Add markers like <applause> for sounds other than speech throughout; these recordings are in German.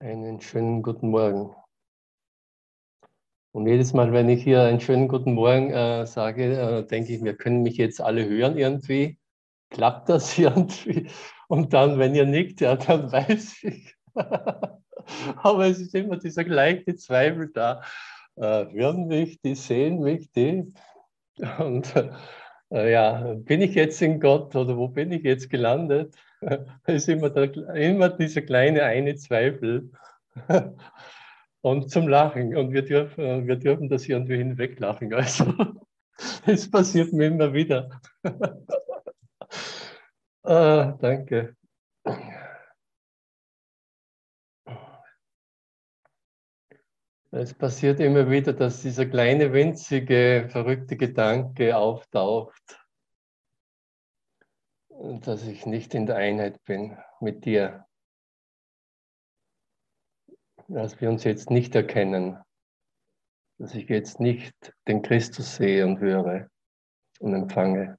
Einen schönen guten Morgen. Und jedes Mal, wenn ich hier einen schönen guten Morgen äh, sage, äh, denke ich, wir können mich jetzt alle hören irgendwie. Klappt das <laughs> irgendwie? Und dann, wenn ihr nickt, ja, dann <laughs> weiß ich. <laughs> Aber es ist immer dieser gleiche Zweifel da. Äh, hören mich, die sehen mich, die. Und äh, ja, bin ich jetzt in Gott oder wo bin ich jetzt gelandet? <laughs> Es ist immer, der, immer dieser kleine eine Zweifel. <laughs> Und zum Lachen. Und wir dürfen, wir dürfen das irgendwie hinweglachen. Also, <laughs> es passiert mir immer wieder. ah, danke. Es passiert immer wieder, dass dieser kleine, winzige, verrückte Gedanke auftaucht dass ich nicht in der Einheit bin mit dir. Dass wir uns jetzt nicht erkennen, dass ich jetzt nicht den Christus sehe und höre und empfange.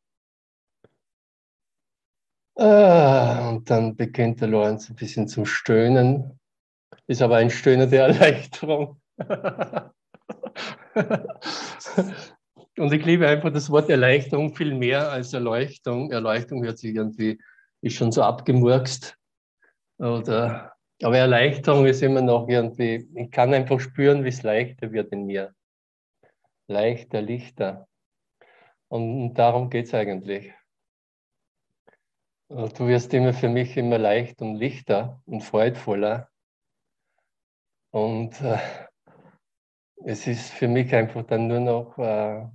Ah, und dann beginnt der Lorenz ein bisschen zum Stöhnen, ist aber ein Stöhnen der Erleichterung. <laughs> <laughs> Und ich liebe einfach das Wort Erleichterung viel mehr als Erleuchtung. Erleuchtung hört sich irgendwie, ist schon so abgemurkst. Oder, aber Erleichterung ist immer noch irgendwie, ich kann einfach spüren, wie es leichter wird in mir. Leichter, lichter. Und darum geht es eigentlich. Du wirst immer für mich immer leicht und lichter und freudvoller. Und äh, es ist für mich einfach dann nur noch äh,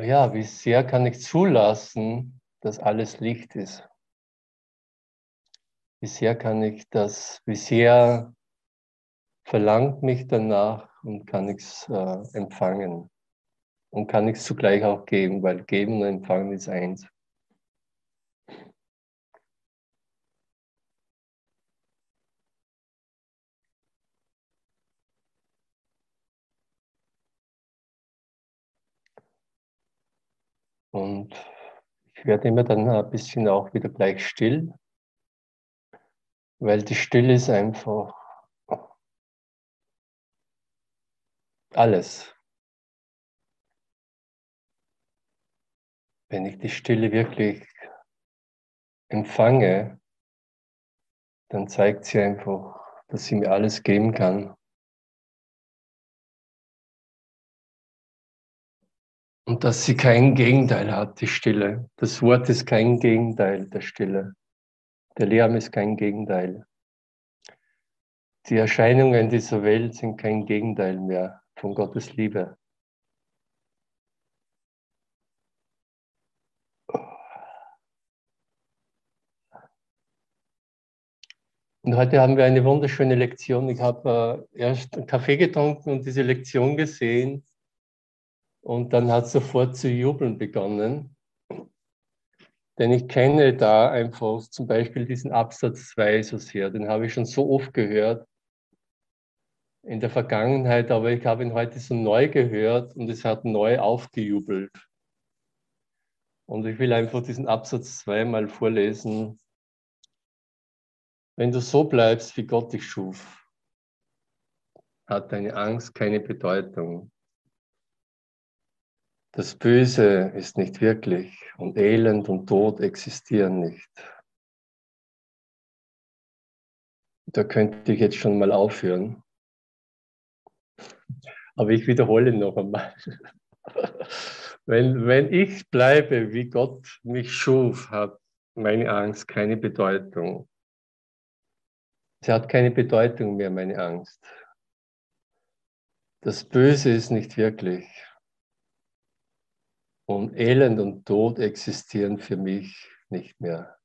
ja, wie sehr kann ich zulassen, dass alles Licht ist? Wie sehr kann ich das, wie sehr verlangt mich danach und kann ich es äh, empfangen? Und kann ich es zugleich auch geben, weil geben und empfangen ist eins. Und ich werde immer dann ein bisschen auch wieder gleich still, weil die Stille ist einfach alles. Wenn ich die Stille wirklich empfange, dann zeigt sie einfach, dass sie mir alles geben kann. Und dass sie kein Gegenteil hat, die Stille. Das Wort ist kein Gegenteil der Stille. Der Lärm ist kein Gegenteil. Die Erscheinungen dieser Welt sind kein Gegenteil mehr von Gottes Liebe. Und heute haben wir eine wunderschöne Lektion. Ich habe äh, erst einen Kaffee getrunken und diese Lektion gesehen. Und dann hat sofort zu jubeln begonnen. Denn ich kenne da einfach zum Beispiel diesen Absatz 2 so sehr. Den habe ich schon so oft gehört in der Vergangenheit, aber ich habe ihn heute so neu gehört und es hat neu aufgejubelt. Und ich will einfach diesen Absatz 2 mal vorlesen. Wenn du so bleibst, wie Gott dich schuf, hat deine Angst keine Bedeutung. Das Böse ist nicht wirklich und Elend und Tod existieren nicht. Da könnte ich jetzt schon mal aufhören. Aber ich wiederhole noch einmal. <laughs> Wenn, wenn ich bleibe, wie Gott mich schuf, hat meine Angst keine Bedeutung. Sie hat keine Bedeutung mehr, meine Angst. Das Böse ist nicht wirklich. Und Elend und Tod existieren für mich nicht mehr.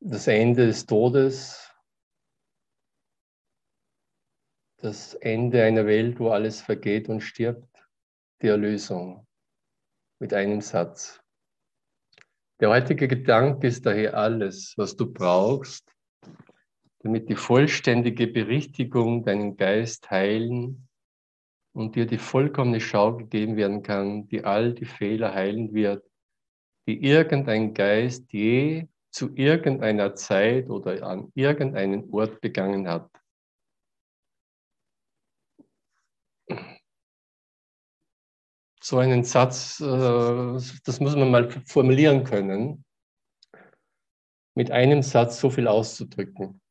Das Ende des Todes, das Ende einer Welt, wo alles vergeht und stirbt, die Erlösung mit einem Satz. Der heutige Gedanke ist daher alles, was du brauchst, damit die vollständige Berichtigung deinen Geist heilen und dir die vollkommene Schau gegeben werden kann, die all die Fehler heilen wird, die irgendein Geist je zu irgendeiner Zeit oder an irgendeinen Ort begangen hat. So einen Satz, äh, das muss man mal formulieren können, mit einem Satz so viel auszudrücken.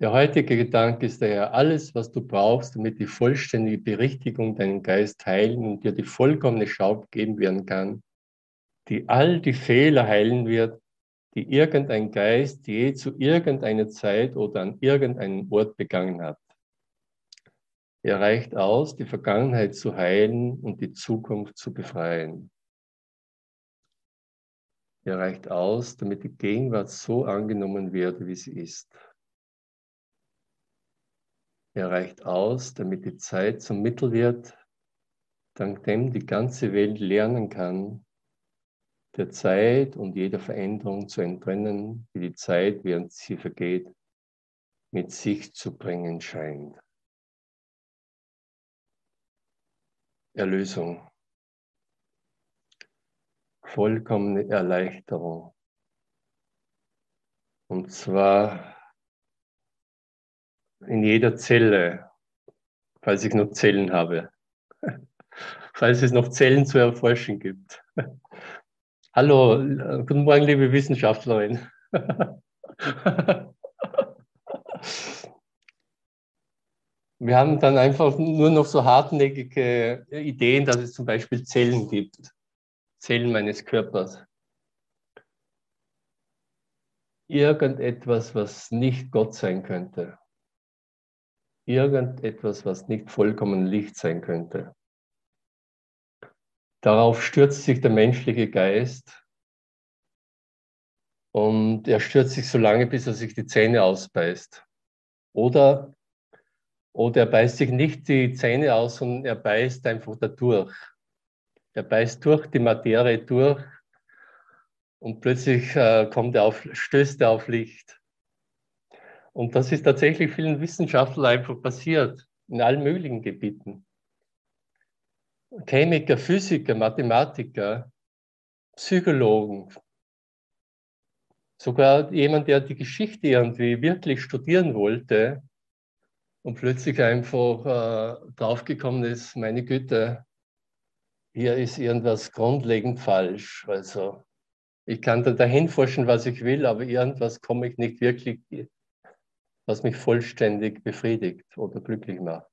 Der heutige Gedanke ist daher alles, was du brauchst, damit die vollständige Berichtigung deinen Geist heilen und dir die vollkommene Schau geben werden kann, die all die Fehler heilen wird, die irgendein Geist je zu irgendeiner Zeit oder an irgendeinem Ort begangen hat. Er reicht aus, die Vergangenheit zu heilen und die Zukunft zu befreien. Er reicht aus, damit die Gegenwart so angenommen wird, wie sie ist. Er reicht aus, damit die Zeit zum Mittel wird, dank dem die ganze Welt lernen kann, der Zeit und jeder Veränderung zu entrennen, die die Zeit, während sie vergeht, mit sich zu bringen scheint. Erlösung, vollkommene Erleichterung. Und zwar in jeder Zelle, falls ich noch Zellen habe, <laughs> falls es noch Zellen zu erforschen gibt. <laughs> Hallo, guten Morgen, liebe Wissenschaftlerin. <laughs> Wir haben dann einfach nur noch so hartnäckige Ideen, dass es zum Beispiel Zellen gibt, Zellen meines Körpers. Irgendetwas, was nicht Gott sein könnte irgendetwas, was nicht vollkommen Licht sein könnte. Darauf stürzt sich der menschliche Geist und er stürzt sich so lange, bis er sich die Zähne ausbeißt. Oder, oder er beißt sich nicht die Zähne aus, sondern er beißt einfach dadurch. Er beißt durch die Materie durch und plötzlich äh, kommt er auf, stößt er auf Licht. Und das ist tatsächlich vielen Wissenschaftlern einfach passiert, in allen möglichen Gebieten. Chemiker, Physiker, Mathematiker, Psychologen, sogar jemand, der die Geschichte irgendwie wirklich studieren wollte und plötzlich einfach äh, draufgekommen ist, meine Güte, hier ist irgendwas grundlegend falsch. Also ich kann da dahin forschen, was ich will, aber irgendwas komme ich nicht wirklich was mich vollständig befriedigt oder glücklich macht.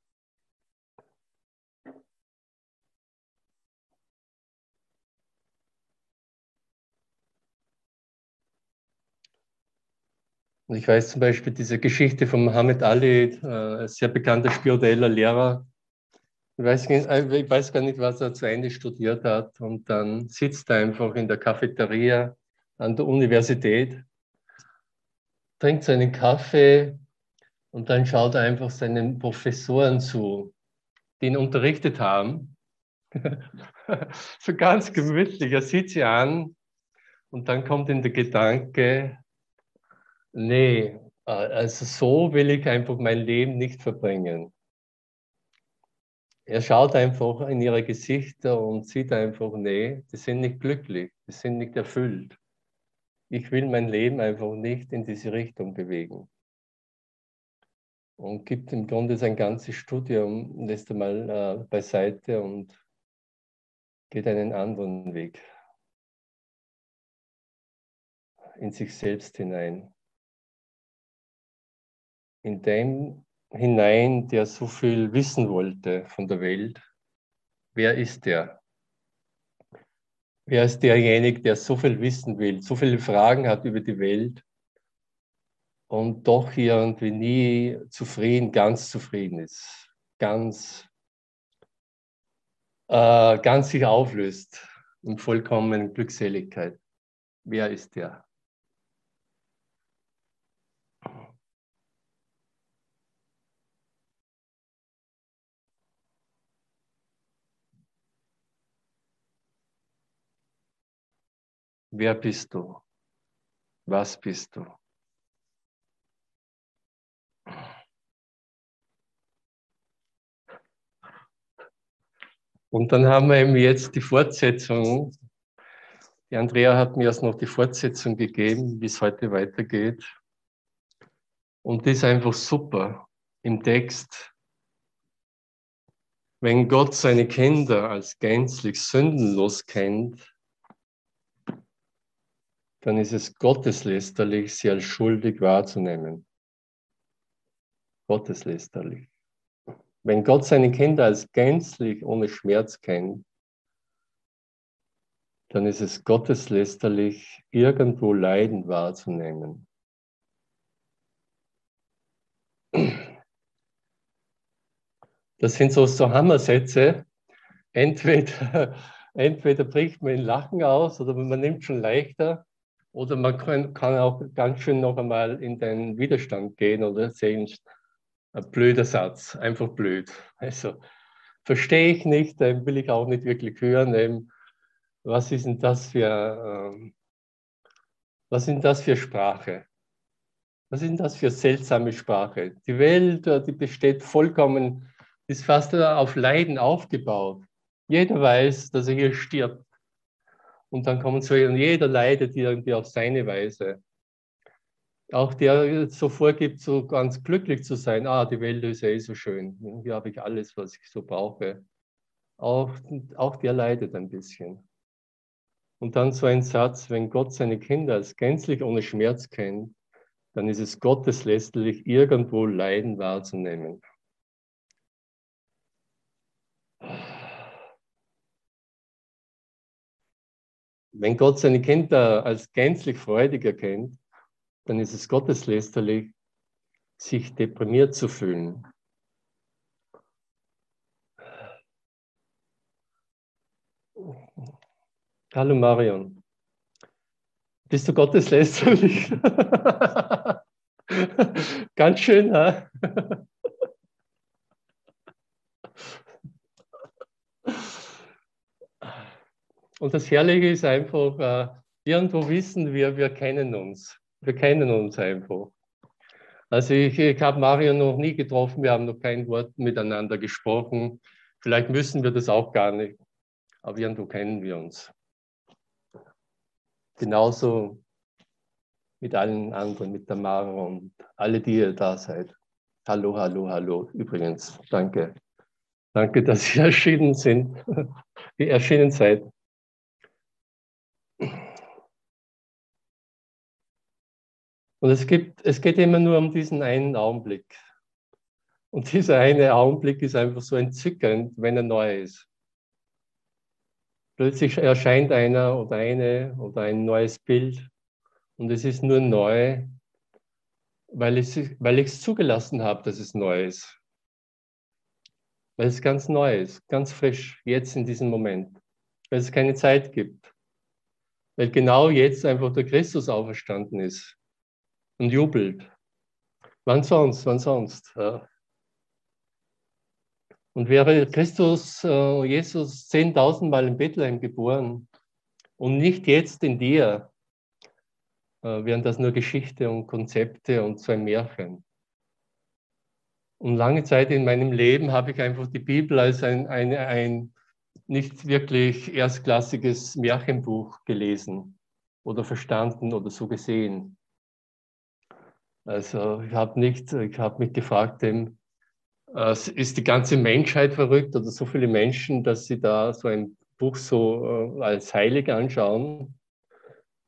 Und ich weiß zum Beispiel diese Geschichte von Muhammad Ali, äh, sehr bekannter spiritueller Lehrer. Ich weiß, äh, ich weiß, gar nicht, was er zu Ende studiert hat. Und dann sitzt er einfach in der Cafeteria an der Universität, trinkt seinen Kaffee und dann schaut er einfach seinen Professoren zu, die ihn unterrichtet haben. <laughs> so ganz gemütlich. Er sieht sie an und dann kommt ihm der Gedanke, nee, also so will ich einfach mein Leben nicht verbringen. Er schaut einfach in ihre Gesichter und sieht einfach, nee, die sind nicht glücklich, die sind nicht erfüllt. Ich will mein Leben einfach nicht in diese Richtung bewegen und gibt im Grunde sein ganzes Studium, lässt einmal äh, beiseite und geht einen anderen Weg in sich selbst hinein. In dem hinein, der so viel wissen wollte von der Welt. Wer ist der? Wer ist derjenige, der so viel wissen will, so viele Fragen hat über die Welt und doch irgendwie nie zufrieden, ganz zufrieden ist, ganz, äh, ganz sich auflöst in vollkommenen Glückseligkeit. Wer ist der? Wer bist du? Was bist du? Und dann haben wir eben jetzt die Fortsetzung. Die Andrea hat mir erst noch die Fortsetzung gegeben, wie es heute weitergeht. Und das ist einfach super im Text. Wenn Gott seine Kinder als gänzlich sündenlos kennt, dann ist es gotteslästerlich, sie als schuldig wahrzunehmen. Gotteslästerlich. Wenn Gott seine Kinder als gänzlich ohne Schmerz kennt, dann ist es gotteslästerlich, irgendwo Leiden wahrzunehmen. Das sind so, so Hammersätze. Entweder, <laughs> entweder bricht man in Lachen aus oder man nimmt schon leichter oder man kann, kann auch ganz schön noch einmal in den Widerstand gehen oder sehen, ein blöder Satz, einfach blöd. Also verstehe ich nicht, den will ich auch nicht wirklich hören. Eben, was ist denn das für, ähm, was denn das für Sprache? Was denn das für seltsame Sprache? Die Welt, die besteht vollkommen, ist fast auf Leiden aufgebaut. Jeder weiß, dass er hier stirbt. Und dann kommen so, jeder leidet irgendwie auf seine Weise. Auch der so vorgibt, so ganz glücklich zu sein, ah, die Welt ist eh so schön, hier habe ich alles, was ich so brauche. Auch, auch der leidet ein bisschen. Und dann so ein Satz, wenn Gott seine Kinder als gänzlich ohne Schmerz kennt, dann ist es gotteslästerlich, irgendwo Leiden wahrzunehmen. Wenn Gott seine Kinder als gänzlich freudig erkennt, dann ist es gotteslästerlich, sich deprimiert zu fühlen. Hallo Marion. Bist du gotteslästerlich? <laughs> Ganz schön, ha? Und das Herrliche ist einfach, äh, irgendwo wissen wir, wir kennen uns. Wir kennen uns einfach. Also ich, ich habe Mario noch nie getroffen, wir haben noch kein Wort miteinander gesprochen. Vielleicht müssen wir das auch gar nicht, aber irgendwo kennen wir uns. Genauso mit allen anderen, mit der Mara und alle, die ihr da seid. Hallo, hallo, hallo. Übrigens, danke. Danke, dass ihr <laughs> erschienen sind, <laughs> erschienen seid. Und es, gibt, es geht immer nur um diesen einen Augenblick. Und <laughs> dieser eine Augenblick ist einfach so entzückend, wenn er neu ist. Plötzlich erscheint einer oder eine oder ein neues Bild und es ist nur neu, weil ich es weil zugelassen habe, dass es neu ist. Weil es ganz neu ist, ganz frisch, jetzt in diesem Moment. Weil es keine Zeit gibt. Weil genau jetzt einfach der Christus auferstanden ist und jubelt. Wann sonst, wann sonst? Ja. Und wäre Christus, äh, Jesus, 10.000 Mal in Bethlehem geboren und nicht jetzt in dir, äh, wären das nur Geschichte und Konzepte und ein Märchen. Und lange Zeit in meinem Leben habe ich einfach die Bibel als ein, ein, ein nicht wirklich erstklassiges Märchenbuch gelesen oder verstanden oder so gesehen. Also ich habe nicht, ich habe mich gefragt, dem, äh, ist die ganze Menschheit verrückt oder so viele Menschen, dass sie da so ein Buch so äh, als heilig anschauen?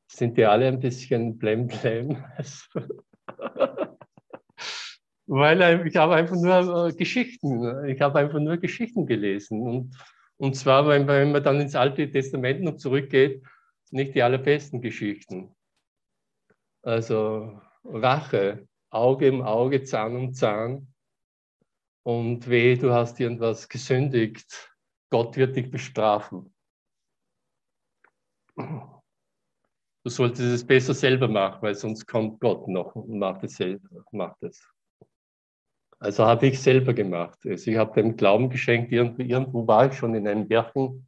Sind die alle ein bisschen blem blem? <laughs> Weil ich habe einfach nur äh, Geschichten, ich habe einfach nur Geschichten gelesen. Und, und zwar, wenn man dann ins Alte Testament noch zurückgeht, nicht die allerbesten Geschichten. Also Rache, Auge im Auge, Zahn um Zahn. Und weh, du hast irgendwas gesündigt, Gott wird dich bestrafen. Du solltest es besser selber machen, weil sonst kommt Gott noch und macht es selber. Macht es. Also habe ich selber gemacht. Also ich habe dem Glauben geschenkt, irgendwo, irgendwo war ich schon in einem Märchen.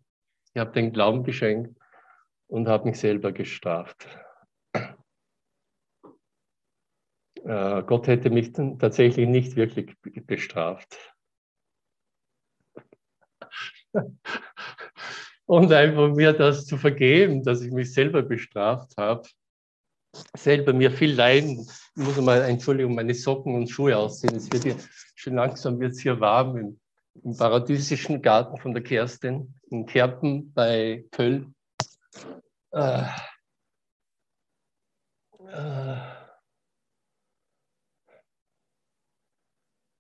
Ich habe den Glauben geschenkt und habe mich selber gestraft. Äh, Gott hätte mich tatsächlich nicht wirklich bestraft. <laughs> und einfach mir das zu vergeben, dass ich mich selber bestraft habe. Selber mir viel leiden. Ich muss mal, Entschuldigung, meine Socken und Schuhe ausziehen. Es wird hier, schon langsam wird es hier warm im, im paradiesischen Garten von der Kerstin in Kerpen bei Köln. Äh, äh,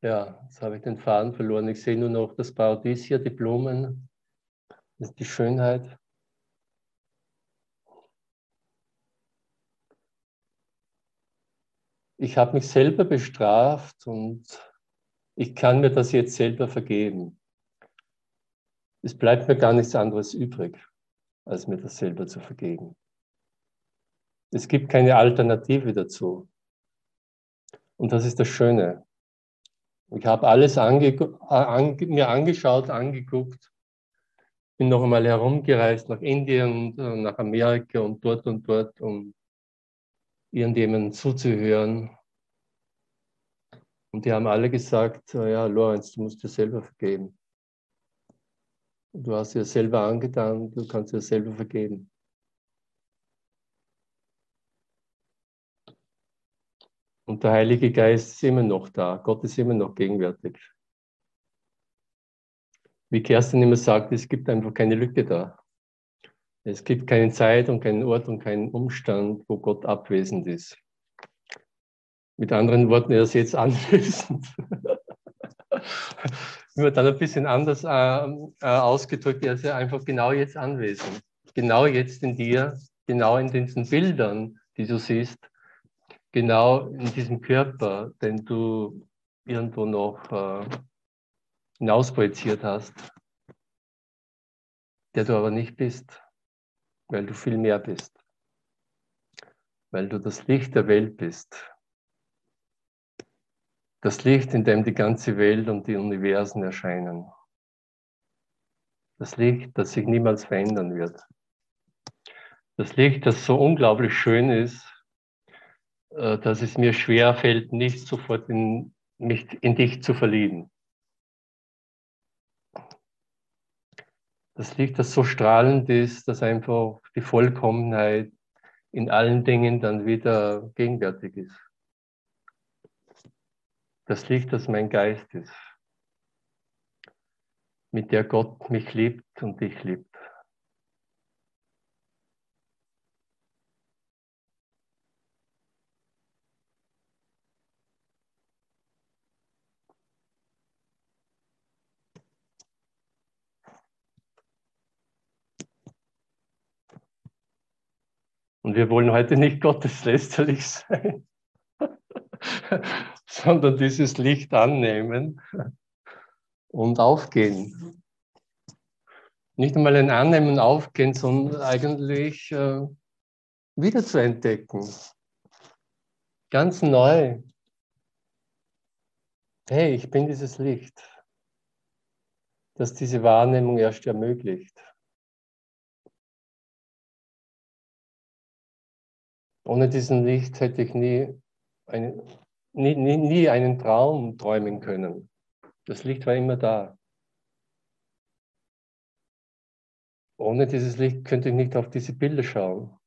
ja, jetzt habe ich den Faden verloren. Ich sehe nur noch das Paradies hier, die Blumen, die Schönheit. Ich habe mich selber bestraft und ich kann mir das jetzt selber vergeben. Es bleibt mir gar nichts anderes übrig, als mir das selber zu vergeben. Es gibt keine Alternative dazu. Und das ist das Schöne. Ich habe alles ange an mir angeschaut, angeguckt, bin noch einmal herumgereist nach Indien und äh, nach Amerika und dort und dort, um irgendjemandem zuzuhören. Und die haben alle gesagt, äh, ja, Lorenz, du musst dir selber vergeben. Du hast dir selber angetan, du kannst dir selber vergeben. Und der Heilige Geist ist immer noch da. Gott ist immer noch gegenwärtig. Wie Kerstin immer sagt, es gibt einfach keine Lücke da. Es gibt keine Zeit und keinen Ort und keinen Umstand, wo Gott abwesend ist. Mit anderen Worten, er ist jetzt <laughs> anwesend. Nur dann ein bisschen anders äh, äh, ausgedrückt, er ist ja einfach genau jetzt anwesend. Genau jetzt in dir, genau in diesen Bildern, die du siehst, genau in diesem Körper, den du irgendwo noch äh, hinausprojiziert hast, der du aber nicht bist, weil du viel mehr bist, weil du das Licht der Welt bist. Das Licht, in dem die ganze Welt und die Universen erscheinen. Das Licht, das sich niemals verändern wird. Das Licht, das so unglaublich schön ist, dass es mir schwer fällt, nicht sofort in, mich in dich zu verlieben. Das Licht, das so strahlend ist, dass einfach die Vollkommenheit in allen Dingen dann wieder gegenwärtig ist. Das Licht, das mein Geist ist, mit der Gott mich liebt und dich liebt. Und wir wollen heute nicht <laughs> gotteslästerlich sein, <laughs> sondern dieses Licht annehmen und aufgehen. Nicht einmal ein Annehmen Aufgehen, sondern eigentlich äh, wieder zu entdecken. Ganz neu. Hey, ich bin dieses Licht, das diese Wahrnehmung erst ermöglicht. Ohne diesen Licht hätte ich nie, eine, nie, nie, nie einen Traum träumen können. Das Licht war immer da. Ohne dieses Licht könnte ich nicht auf diese Bilder schauen.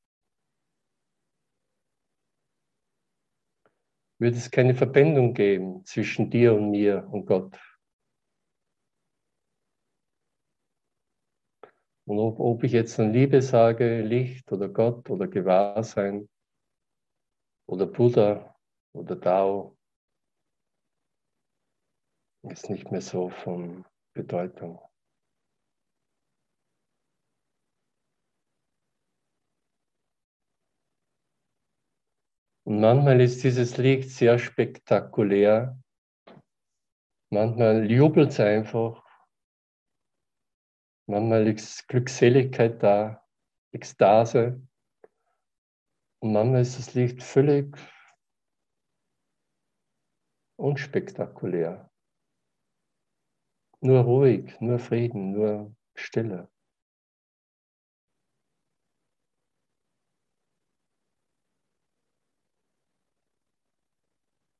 Würde es keine Verbindung geben zwischen dir und mir und Gott. Und ob, ob ich jetzt an Liebe sage, Licht oder Gott oder Gewahrsein, oder Buddha oder Tao ist nicht mehr so von Bedeutung. Und manchmal ist dieses Licht sehr spektakulär. Manchmal jubelt es einfach. Manchmal ist Glückseligkeit da, Ekstase. Und manchmal ist das Licht völlig unspektakulär. Nur ruhig, nur Frieden, nur Stille.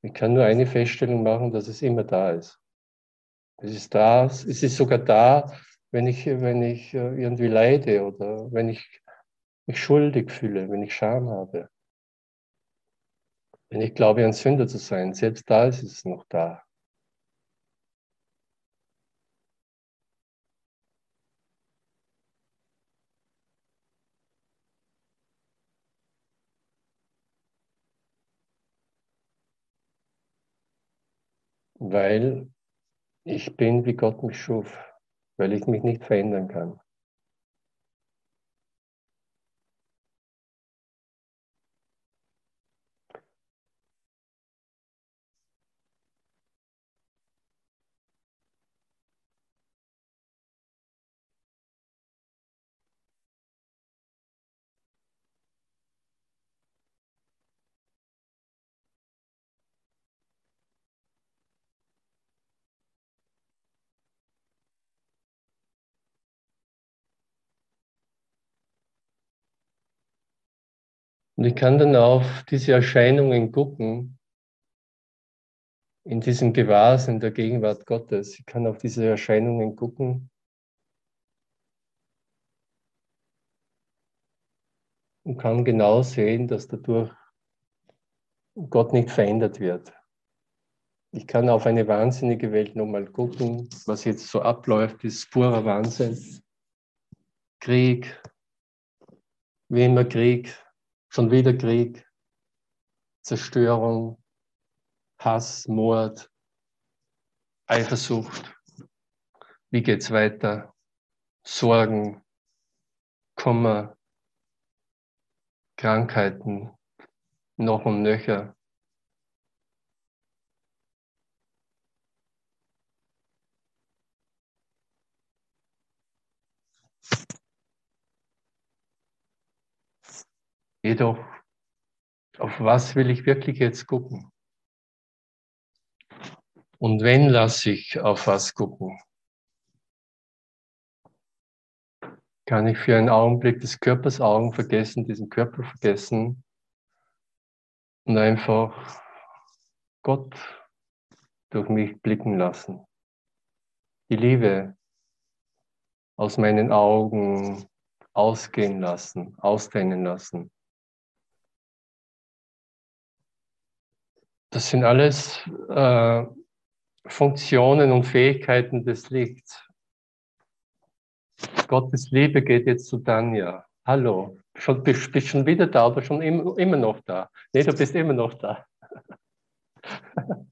Ich kann nur eine Feststellung machen, dass es immer da ist. Es ist da, es ist sogar da, wenn ich, wenn ich äh, irgendwie leide oder wenn ich mich schuldig fühle, wenn ich Scham habe. Wenn ich glaube, ein Sünder zu sein, selbst da ist es noch da. Weil ich bin, wie Gott mich schuf, weil ich mich nicht verändern kann. Und ich kann dann auf diese Erscheinungen gucken, in diesem Gewahrsinn der Gegenwart Gottes. Ich kann auf diese Erscheinungen gucken und kann genau sehen, dass dadurch Gott nicht verändert wird. Ich kann auf eine wahnsinnige Welt nochmal gucken, was jetzt so abläuft, ist purer Wahnsinn. Krieg, wie immer Krieg, Schon wieder Krieg, Zerstörung, Hass, Mord, Eifersucht. Wie geht's weiter? Sorgen, Kummer, Krankheiten, noch und nöcher. Jedoch, auf was will ich wirklich jetzt gucken? Und wenn lasse ich auf was gucken? Kann ich für einen Augenblick des Körpers Augen vergessen, diesen Körper vergessen und einfach Gott durch mich blicken lassen? Die Liebe aus meinen Augen ausgehen lassen, ausdehnen lassen. Das sind alles äh, Funktionen und Fähigkeiten des Lichts. Gottes Liebe geht jetzt zu Danja. Hallo, schon, bist, bist schon wieder da oder schon im, immer noch da? Nee, du bist immer noch da. <laughs>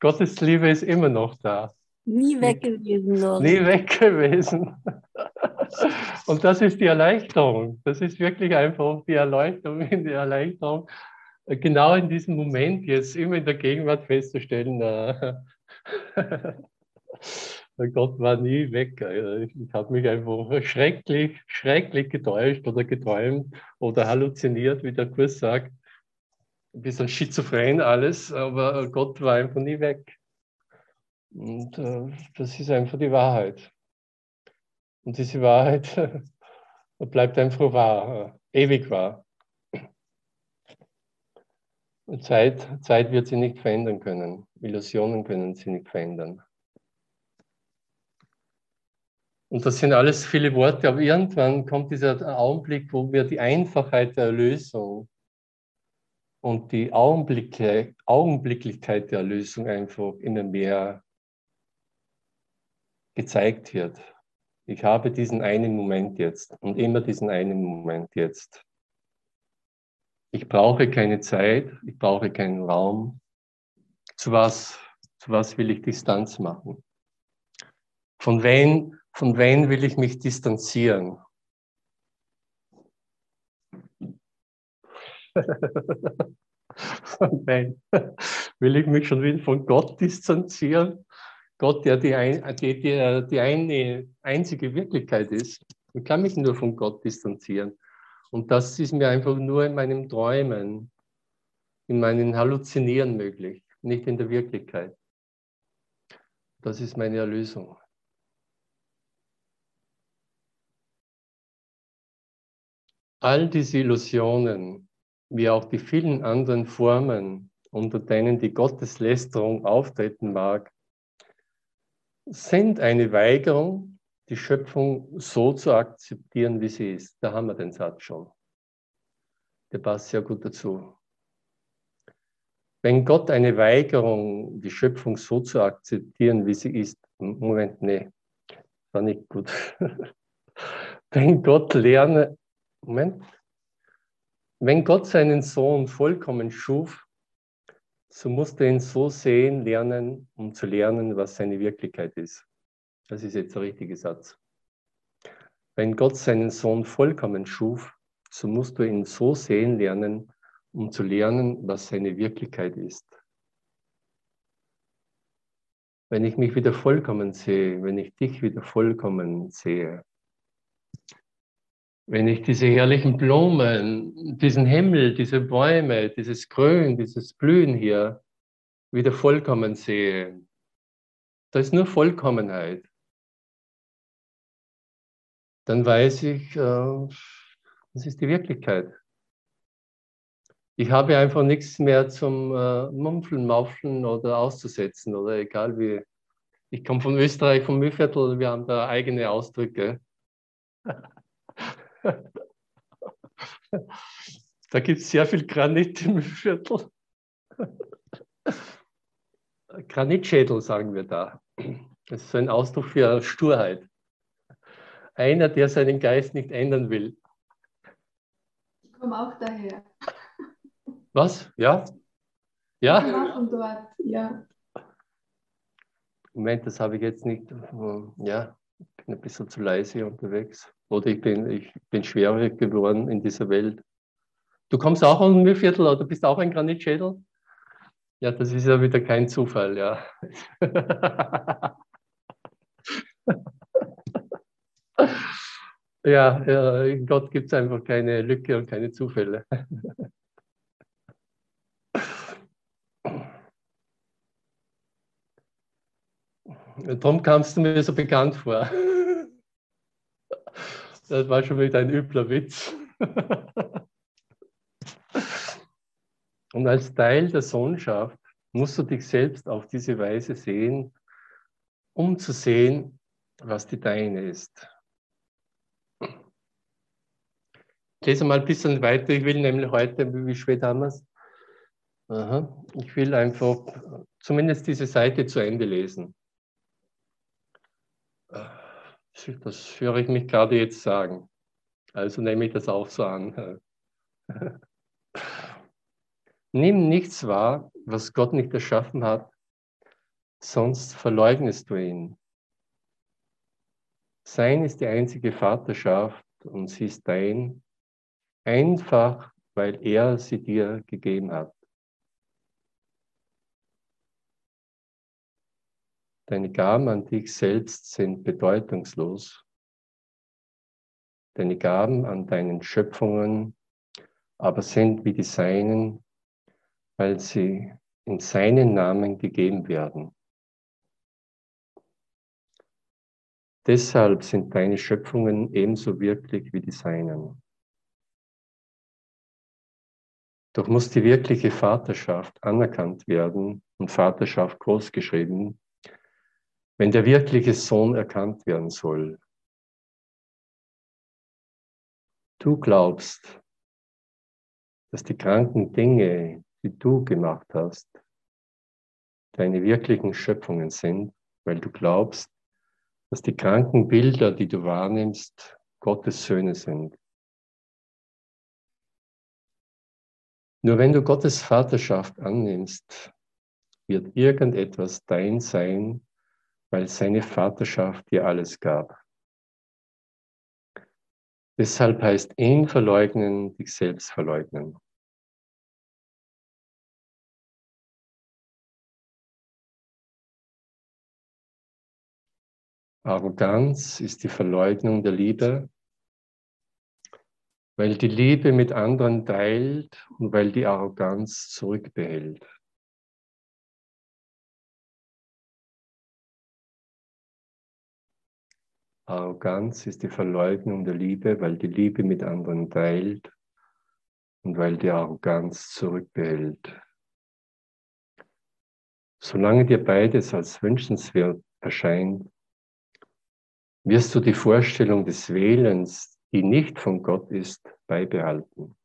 Gottes Liebe ist immer noch da. Nie weg gewesen, Lorenz. Nie weg gewesen. Und das ist die Erleichterung. Das ist wirklich einfach die Erleuchtung die Erleichterung. Genau in diesem Moment jetzt immer in der Gegenwart festzustellen, äh, <laughs> Gott war nie weg. Ich habe mich einfach schrecklich, schrecklich getäuscht oder geträumt oder halluziniert, wie der Kurs sagt. Ein bisschen schizophren alles, aber Gott war einfach nie weg. Und äh, das ist einfach die Wahrheit. Und diese Wahrheit <laughs> bleibt einfach wahr, äh, ewig wahr. Zeit, Zeit wird sie nicht verändern können. Illusionen können sie nicht verändern. Und das sind alles viele Worte, aber irgendwann kommt dieser Augenblick, wo wir die Einfachheit der Erlösung und die Augenblicklichkeit der Erlösung einfach immer mehr gezeigt wird. Ich habe diesen einen Moment jetzt und immer diesen einen Moment jetzt. Ich brauche keine Zeit, ich brauche keinen Raum. Zu was, zu was will ich Distanz machen? Von wen, von wen will ich mich distanzieren? <laughs> von wen? Will ich mich schon wieder von Gott distanzieren? Gott, der die, die, die, die eine einzige Wirklichkeit ist. Ich kann mich nur von Gott distanzieren. Und das ist mir einfach nur in meinem Träumen, in meinen Halluzinieren möglich, nicht in der Wirklichkeit. Das ist meine Erlösung. All diese Illusionen, wie auch die vielen anderen Formen, unter denen die Gotteslästerung auftreten mag, sind eine Weigerung, die Schöpfung so zu akzeptieren, wie sie ist. Da haben wir den Satz schon. Der passt sehr gut dazu. Wenn Gott eine Weigerung, die Schöpfung so zu akzeptieren, wie sie ist, Moment, nee, war nicht gut. <laughs> Wenn Gott lerne, Moment, wenn Gott seinen Sohn vollkommen schuf, so musste er ihn so sehen, lernen, um zu lernen, was seine Wirklichkeit ist. Das ist jetzt der richtige Satz. Wenn Gott seinen Sohn vollkommen schuf, so musst du ihn so sehen lernen, um zu lernen, was seine Wirklichkeit ist. Wenn ich mich wieder vollkommen sehe, wenn ich dich wieder vollkommen sehe, wenn ich diese herrlichen Blumen, diesen Himmel, diese Bäume, dieses Grün, dieses Blühen hier wieder vollkommen sehe, da ist nur Vollkommenheit. Dann weiß ich, äh, das ist die Wirklichkeit. Ich habe einfach nichts mehr zum äh, Mumpfeln, Maufeln oder auszusetzen oder egal wie. Ich komme von Österreich, vom Mühlviertel, wir haben da eigene Ausdrücke. <laughs> da gibt es sehr viel Granit im Mühlviertel. Granitschädel sagen wir da. Das ist so ein Ausdruck für Sturheit. Einer, der seinen Geist nicht ändern will. Ich komme auch daher. Was? Ja? Ja? Von dort, ja. Moment, das habe ich jetzt nicht. Ja, ich bin ein bisschen zu leise unterwegs. Oder ich bin, ich bin schwerhörig geworden in dieser Welt. Du kommst auch aus dem Müllviertel oder bist auch ein Granitschädel? Ja, das ist ja wieder kein Zufall, ja. <laughs> ja, in Gott gibt es einfach keine Lücke und keine Zufälle. <laughs> Darum kamst du mir so bekannt vor. Das war schon wieder ein übler Witz. Und als Teil der Sohnschaft musst du dich selbst auf diese Weise sehen, um zu sehen, was die deine ist. Ich lese mal ein bisschen weiter. Ich will nämlich heute, wie spät haben wir es? Ich will einfach zumindest diese Seite zu Ende lesen. Das höre ich mich gerade jetzt sagen. Also nehme ich das auch so an. <laughs> Nimm nichts wahr, was Gott nicht erschaffen hat, sonst verleugnest du ihn. Sein ist die einzige Vaterschaft und sie ist dein, einfach weil er sie dir gegeben hat. Deine Gaben an dich selbst sind bedeutungslos. Deine Gaben an deinen Schöpfungen aber sind wie die Seinen, weil sie in seinen Namen gegeben werden. Deshalb sind deine Schöpfungen ebenso wirklich wie die Seinen. Doch muss die wirkliche Vaterschaft anerkannt werden und Vaterschaft großgeschrieben, wenn der wirkliche Sohn erkannt werden soll. Du glaubst, dass die kranken Dinge, die du gemacht hast, deine wirklichen Schöpfungen sind, weil du glaubst, dass die kranken Bilder, die du wahrnimmst, Gottes Söhne sind. Nur wenn du Gottes Vaterschaft annimmst, wird irgendetwas dein sein, weil seine Vaterschaft dir alles gab. Deshalb heißt ihn verleugnen, dich selbst verleugnen. Arroganz ist die Verleugnung der Liebe, weil die Liebe mit anderen teilt und weil die Arroganz zurückbehält. Arroganz ist die Verleugnung der Liebe, weil die Liebe mit anderen teilt und weil die Arroganz zurückbehält. Solange dir beides als wünschenswert erscheint, wirst du die Vorstellung des Wählens, die nicht von Gott ist, beibehalten.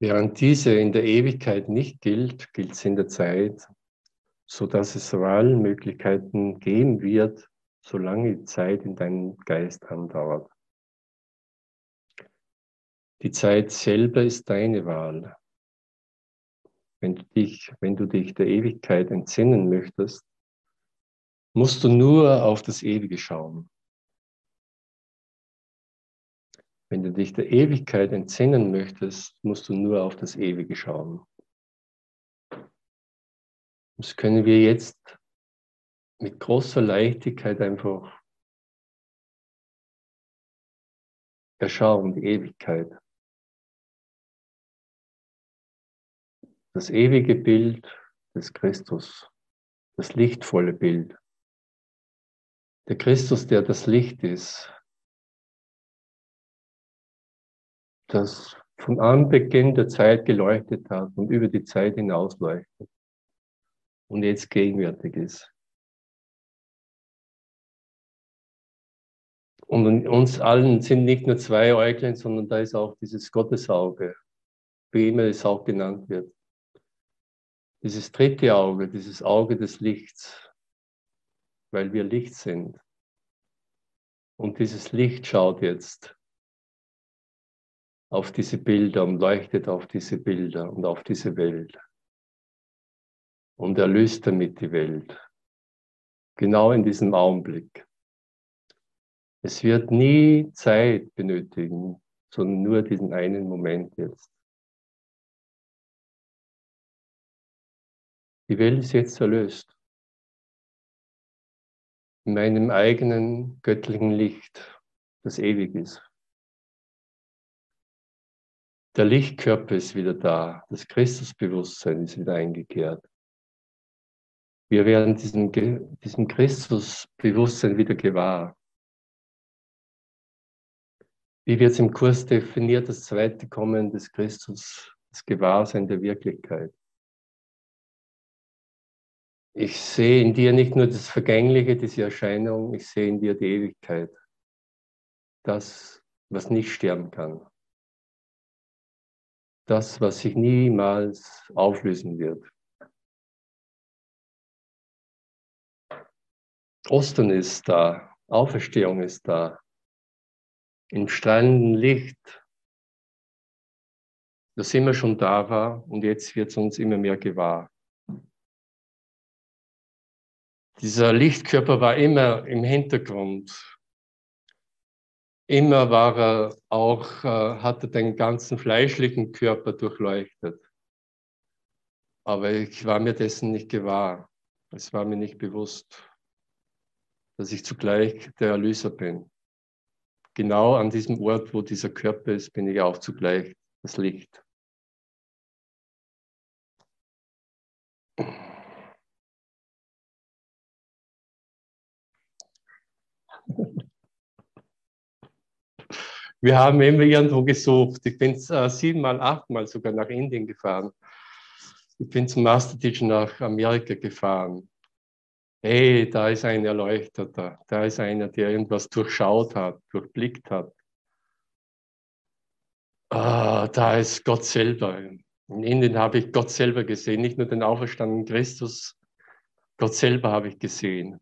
Während diese in der Ewigkeit nicht gilt, gilt sie in der Zeit, so dass es Wahlmöglichkeiten geben wird, solange die Zeit in deinem Geist andauert. Die Zeit selber ist deine Wahl. Wenn du dich, wenn du dich der Ewigkeit entsinnen möchtest, musst du nur auf das Ewige schauen. Wenn du dich der Ewigkeit entsinnen möchtest, musst du nur auf das Ewige schauen. Das können wir jetzt mit großer Leichtigkeit einfach erschauen, die Ewigkeit. Das ewige Bild des Christus, das lichtvolle Bild. Der Christus, der das Licht ist, das von Anbeginn der Zeit geleuchtet hat und über die Zeit hinaus leuchtet und jetzt gegenwärtig ist. Und uns allen sind nicht nur zwei Äuglein, sondern da ist auch dieses Gottesauge, wie immer es auch genannt wird. Dieses dritte Auge, dieses Auge des Lichts, weil wir Licht sind. Und dieses Licht schaut jetzt auf diese Bilder und leuchtet auf diese Bilder und auf diese Welt. Und erlöst damit die Welt. Genau in diesem Augenblick. Es wird nie Zeit benötigen, sondern nur diesen einen Moment jetzt. Die Welt ist jetzt erlöst. In meinem eigenen göttlichen Licht, das ewig ist. Der Lichtkörper ist wieder da, das Christusbewusstsein ist wieder eingekehrt. Wir werden diesem, diesem Christusbewusstsein wieder gewahr. Wie wird es im Kurs definiert, das zweite Kommen des Christus, das Gewahrsein der Wirklichkeit? Ich sehe in dir nicht nur das Vergängliche, diese Erscheinung, ich sehe in dir die Ewigkeit. Das, was nicht sterben kann. Das, was sich niemals auflösen wird. Ostern ist da, Auferstehung ist da, im strahlenden Licht, das immer schon da war und jetzt wird es uns immer mehr gewahr. Dieser Lichtkörper war immer im Hintergrund. Immer war er auch, äh, hatte den ganzen fleischlichen Körper durchleuchtet. Aber ich war mir dessen nicht gewahr. Es war mir nicht bewusst, dass ich zugleich der Erlöser bin genau an diesem Ort, wo dieser Körper ist, bin ich auch zugleich das Licht. <laughs> Wir haben immer irgendwo gesucht. Ich bin äh, siebenmal, achtmal sogar nach Indien gefahren. Ich bin zum Masterteacher nach Amerika gefahren hey, da ist ein Erleuchteter, da ist einer, der irgendwas durchschaut hat, durchblickt hat. Ah, da ist Gott selber. In Indien habe ich Gott selber gesehen, nicht nur den auferstandenen Christus, Gott selber habe ich gesehen.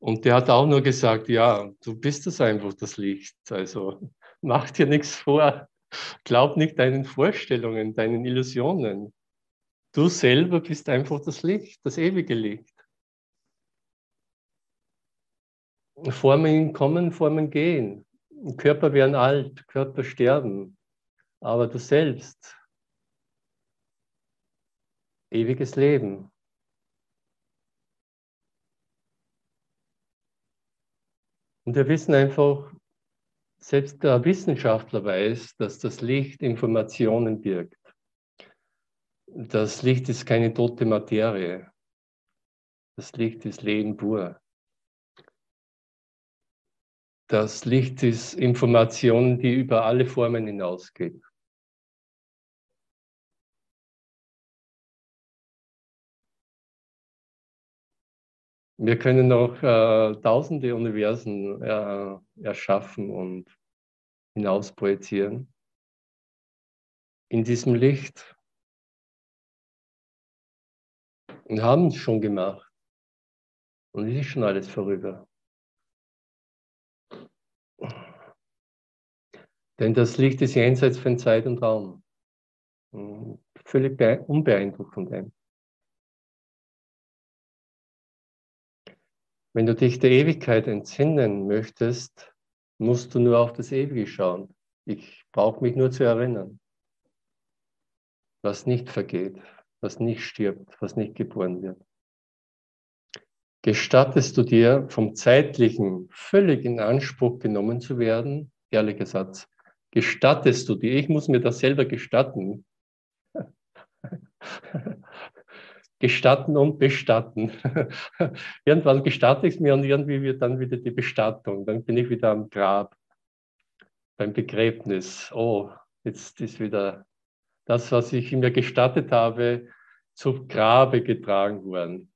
Und der hat auch nur gesagt, ja, du bist es einfach, das Licht. Also mach dir nichts vor. Glaub nicht deinen Vorstellungen, deinen Illusionen. Du selber bist einfach das Licht, das ewige Licht. Formen kommen, Formen gehen. Körper werden alt, Körper sterben. Aber du selbst, ewiges Leben. Und wir wissen einfach, selbst der Wissenschaftler weiß, dass das Licht Informationen birgt. Das Licht ist keine tote Materie. Das Licht ist Leben pur. Das Licht ist Information, die über alle Formen hinausgeht. Wir können noch äh, tausende Universen äh, erschaffen und hinausprojizieren. In diesem Licht und haben es schon gemacht. Und es ist schon alles vorüber. Denn das Licht ist jenseits von Zeit und Raum. Völlig unbeeindruckt von dem. Wenn du dich der Ewigkeit entsinnen möchtest, musst du nur auf das Ewige schauen. Ich brauche mich nur zu erinnern, was nicht vergeht, was nicht stirbt, was nicht geboren wird. Gestattest du dir vom Zeitlichen völlig in Anspruch genommen zu werden? Ehrlicher Satz. Gestattest du dir, ich muss mir das selber gestatten. <laughs> gestatten und bestatten. <laughs> Irgendwann gestatte ich es mir und irgendwie wird dann wieder die Bestattung. Dann bin ich wieder am Grab, beim Begräbnis. Oh, jetzt ist wieder das, was ich mir gestattet habe, zu Grabe getragen worden.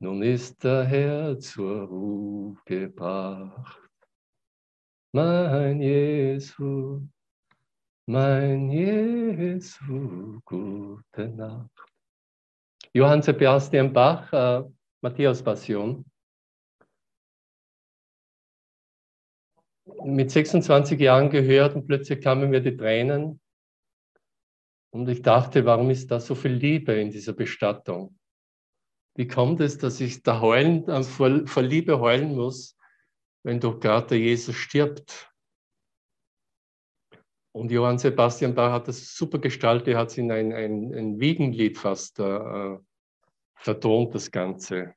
Nun ist der Herr zur Ruhe gebracht, mein Jesus. Mein Jesu, gute Nacht. Johann Sebastian Bach, äh, Matthäus Passion. Mit 26 Jahren gehört und plötzlich kamen mir die Tränen. Und ich dachte, warum ist da so viel Liebe in dieser Bestattung? Wie kommt es, dass ich da heulen, äh, vor, vor Liebe heulen muss, wenn doch gerade der Jesus stirbt? Und Johann Sebastian Bach hat das super gestaltet, er hat es in ein, ein, ein Wiegenlied fast äh, vertont, das Ganze.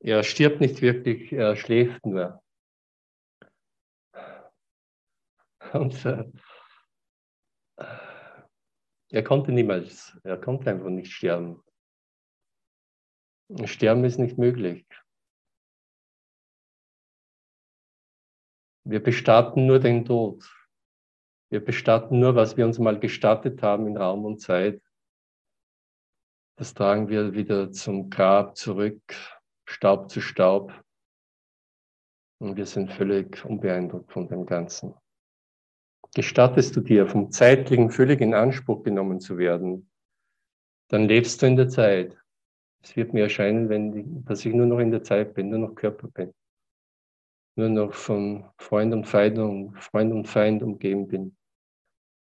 Er stirbt nicht wirklich, er schläft nur. Und äh, er konnte niemals, er konnte einfach nicht sterben. Sterben ist nicht möglich. Wir bestatten nur den Tod. Wir bestatten nur, was wir uns mal gestattet haben in Raum und Zeit. Das tragen wir wieder zum Grab zurück, Staub zu Staub. Und wir sind völlig unbeeindruckt von dem Ganzen. Gestattest du dir, vom Zeitlichen völlig in Anspruch genommen zu werden, dann lebst du in der Zeit. Es wird mir erscheinen, wenn, dass ich nur noch in der Zeit bin, nur noch Körper bin. Nur noch von Freund und Feind und Freund und Feind umgeben bin.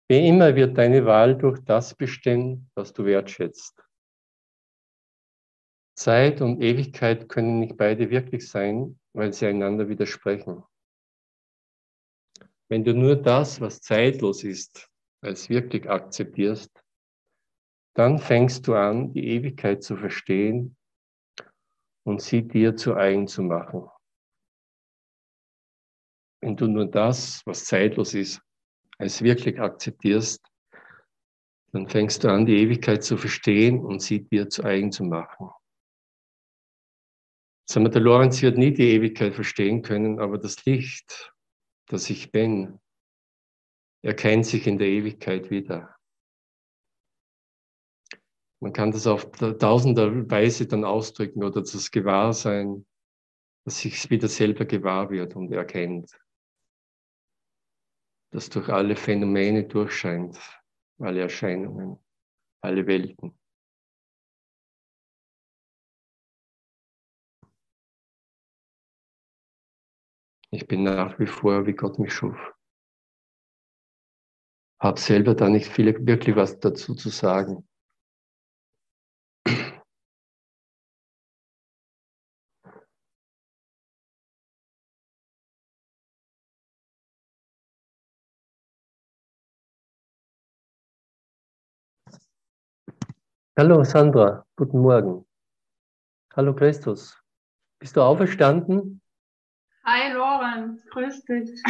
Wie immer wird deine Wahl durch das bestimmen, was du wertschätzt. Zeit und Ewigkeit können nicht beide wirklich sein, weil sie einander widersprechen. Wenn du nur das, was zeitlos ist, als wirklich akzeptierst, dann fängst du an, die Ewigkeit zu verstehen und sie dir zu eigen zu machen. Wenn du nur das, was zeitlos ist, als wirklich akzeptierst, dann fängst du an, die Ewigkeit zu verstehen und sie dir zu eigen zu machen. Der Lorenz wird nie die Ewigkeit verstehen können, aber das Licht, das ich bin, erkennt sich in der Ewigkeit wieder. Man kann das auf tausender Weise dann ausdrücken oder das Gewahrsein, dass sich wieder selber gewahr wird und erkennt das durch alle Phänomene durchscheint, alle Erscheinungen, alle Welten. Ich bin nach wie vor, wie Gott mich schuf. Hab selber da nicht viel, wirklich was dazu zu sagen. Hallo Sandra, guten Morgen. Hallo Christus. Bist du auferstanden? Hi Lorenz, grüß dich. <laughs>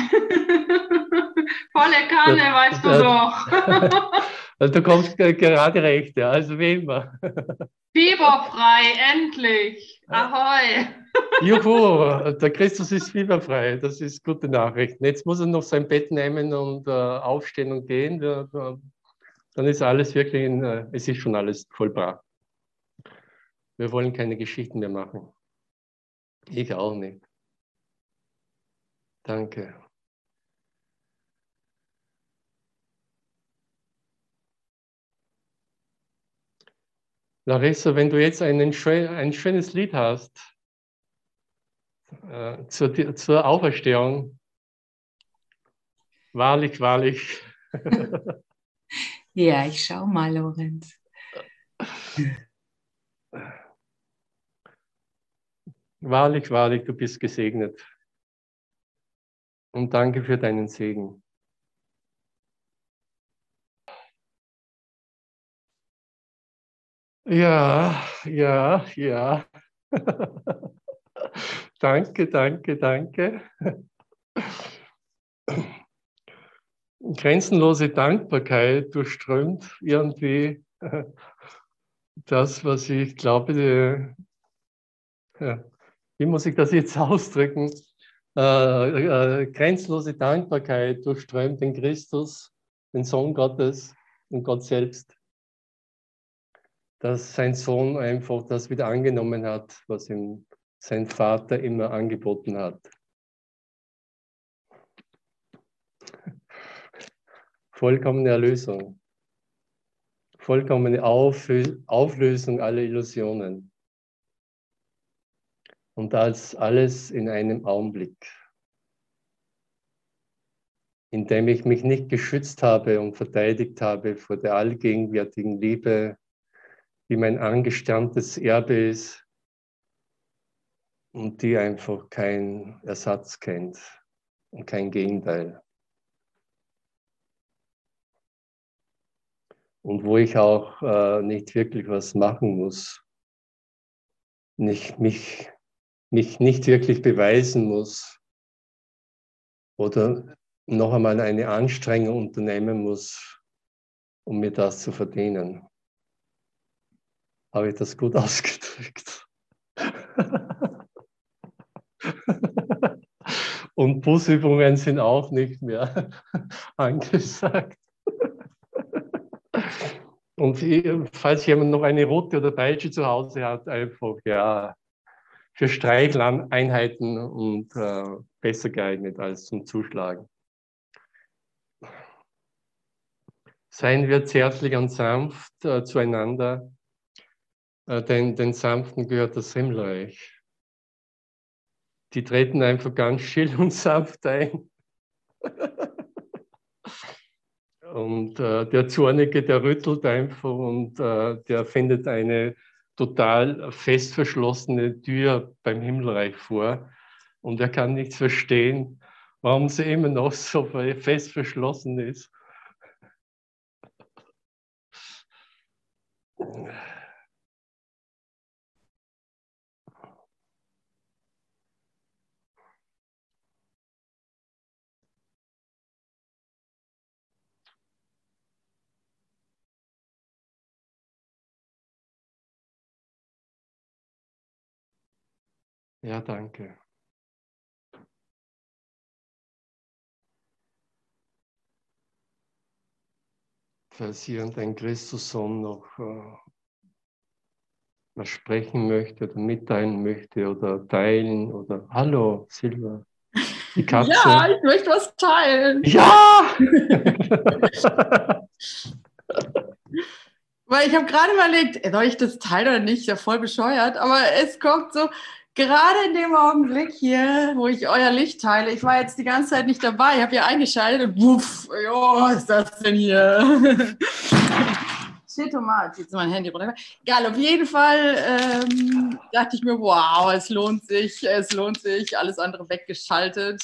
Volle Kanne, ja, weißt du doch. <laughs> also du kommst gerade recht, ja, also wie immer. <laughs> Fieberfrei, endlich. Ahoi. Juhu, der Christus ist fieberfrei, das ist gute Nachricht. Jetzt muss er noch sein Bett nehmen und äh, aufstehen und gehen. Dann ist alles wirklich, in, äh, es ist schon alles vollbracht. Wir wollen keine Geschichten mehr machen. Ich auch nicht. Danke. Larissa, wenn du jetzt einen, ein schönes Lied hast äh, zur, zur Auferstehung, wahrlich, wahrlich. <laughs> ja, ich schau mal, Lorenz. Wahrlich, wahrlich, du bist gesegnet. Und danke für deinen Segen. Ja, ja, ja. <laughs> danke, danke, danke. Grenzenlose Dankbarkeit durchströmt irgendwie das, was ich glaube, ja, wie muss ich das jetzt <laughs> ausdrücken? Äh, äh, grenzenlose Dankbarkeit durchströmt den Christus, den Sohn Gottes und Gott selbst dass sein Sohn einfach das wieder angenommen hat, was ihm sein Vater immer angeboten hat. Vollkommene Erlösung, vollkommene Auflösung aller Illusionen. Und das alles in einem Augenblick, indem ich mich nicht geschützt habe und verteidigt habe vor der allgegenwärtigen Liebe die mein angestammtes Erbe ist und die einfach keinen Ersatz kennt und kein Gegenteil. Und wo ich auch äh, nicht wirklich was machen muss, nicht, mich, mich nicht wirklich beweisen muss oder noch einmal eine Anstrengung unternehmen muss, um mir das zu verdienen. Habe ich das gut <laughs> ausgedrückt? Und Busübungen sind auch nicht mehr <laughs> angesagt. Und falls jemand noch eine rote oder Peitsche zu Hause hat, einfach ja für Streicheleinheiten und äh, besser geeignet als zum Zuschlagen. Seien wir zärtlich und sanft äh, zueinander, äh, den, den Sanften gehört das Himmelreich. Die treten einfach ganz still und <laughs> sanft ein. und äh, der Zornige, der rüttelt einfach und äh, der findet eine total fest verschlossene Tür beim Himmelreich vor. Und er kann nicht verstehen, warum sie immer noch so fest verschlossen ist. Ja, danke. Falls irgendein Christussohn noch äh, was sprechen möchte oder mitteilen möchte oder teilen oder Hallo, Silva. Die <laughs> Katze. Ja, ich möchte was teilen. Ja! <laughs> Weil ich habe gerade überlegt, soll ich das teilen oder nicht? Ist ja voll bescheuert. Aber es kommt so, gerade in dem Augenblick hier, wo ich euer Licht teile, ich war jetzt die ganze Zeit nicht dabei, ich habe ja eingeschaltet und wuff, jo, was ist das denn hier? <laughs> Shit, Tomat, jetzt ist mein Handy runter. Egal, auf jeden Fall ähm, dachte ich mir, wow, es lohnt sich, es lohnt sich, alles andere weggeschaltet.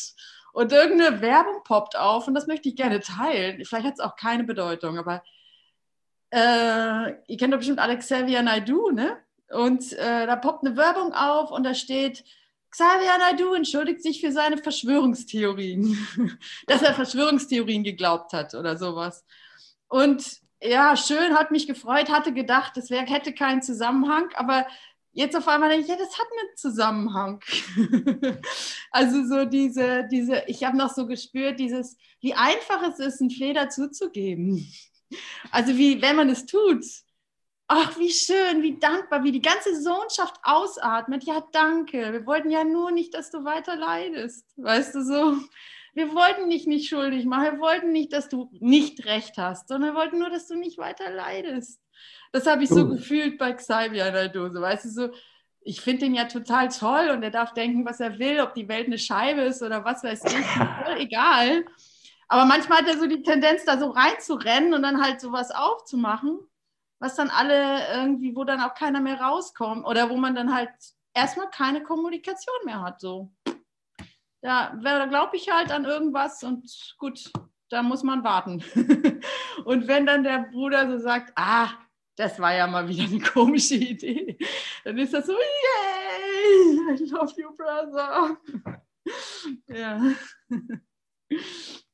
Und irgendeine Werbung poppt auf und das möchte ich gerne teilen. Vielleicht hat es auch keine Bedeutung, aber äh, ihr kennt doch bestimmt Alexavier Naidu, ne? Und äh, da poppt eine Werbung auf und da steht, Xavier Naidu entschuldigt sich für seine Verschwörungstheorien, <laughs> dass er Verschwörungstheorien geglaubt hat oder sowas. Und ja, schön, hat mich gefreut, hatte gedacht, das wär, hätte keinen Zusammenhang, aber jetzt auf einmal denke ich, ja, das hat einen Zusammenhang. <laughs> also so diese, diese, ich habe noch so gespürt, dieses, wie einfach es ist, einen Fehler zuzugeben. Also wie, wenn man es tut, ach, wie schön, wie dankbar, wie die ganze Sohnschaft ausatmet. Ja, danke. Wir wollten ja nur nicht, dass du weiter leidest. Weißt du so? Wir wollten dich nicht schuldig machen. Wir wollten nicht, dass du nicht recht hast, sondern wir wollten nur, dass du nicht weiter leidest. Das habe ich so uh. gefühlt bei Xavier in der Dose. Weißt du so? Ich finde den ja total toll und er darf denken, was er will, ob die Welt eine Scheibe ist oder was weiß ich. Voll egal. Aber manchmal hat er so die Tendenz, da so reinzurennen und dann halt sowas aufzumachen was dann alle irgendwie, wo dann auch keiner mehr rauskommt oder wo man dann halt erstmal keine Kommunikation mehr hat. So. Da, glaube ich halt an irgendwas und gut, da muss man warten. <laughs> und wenn dann der Bruder so sagt, ah, das war ja mal wieder eine komische Idee, dann ist das so, yay, I love you, brother. <laughs> ja. <laughs>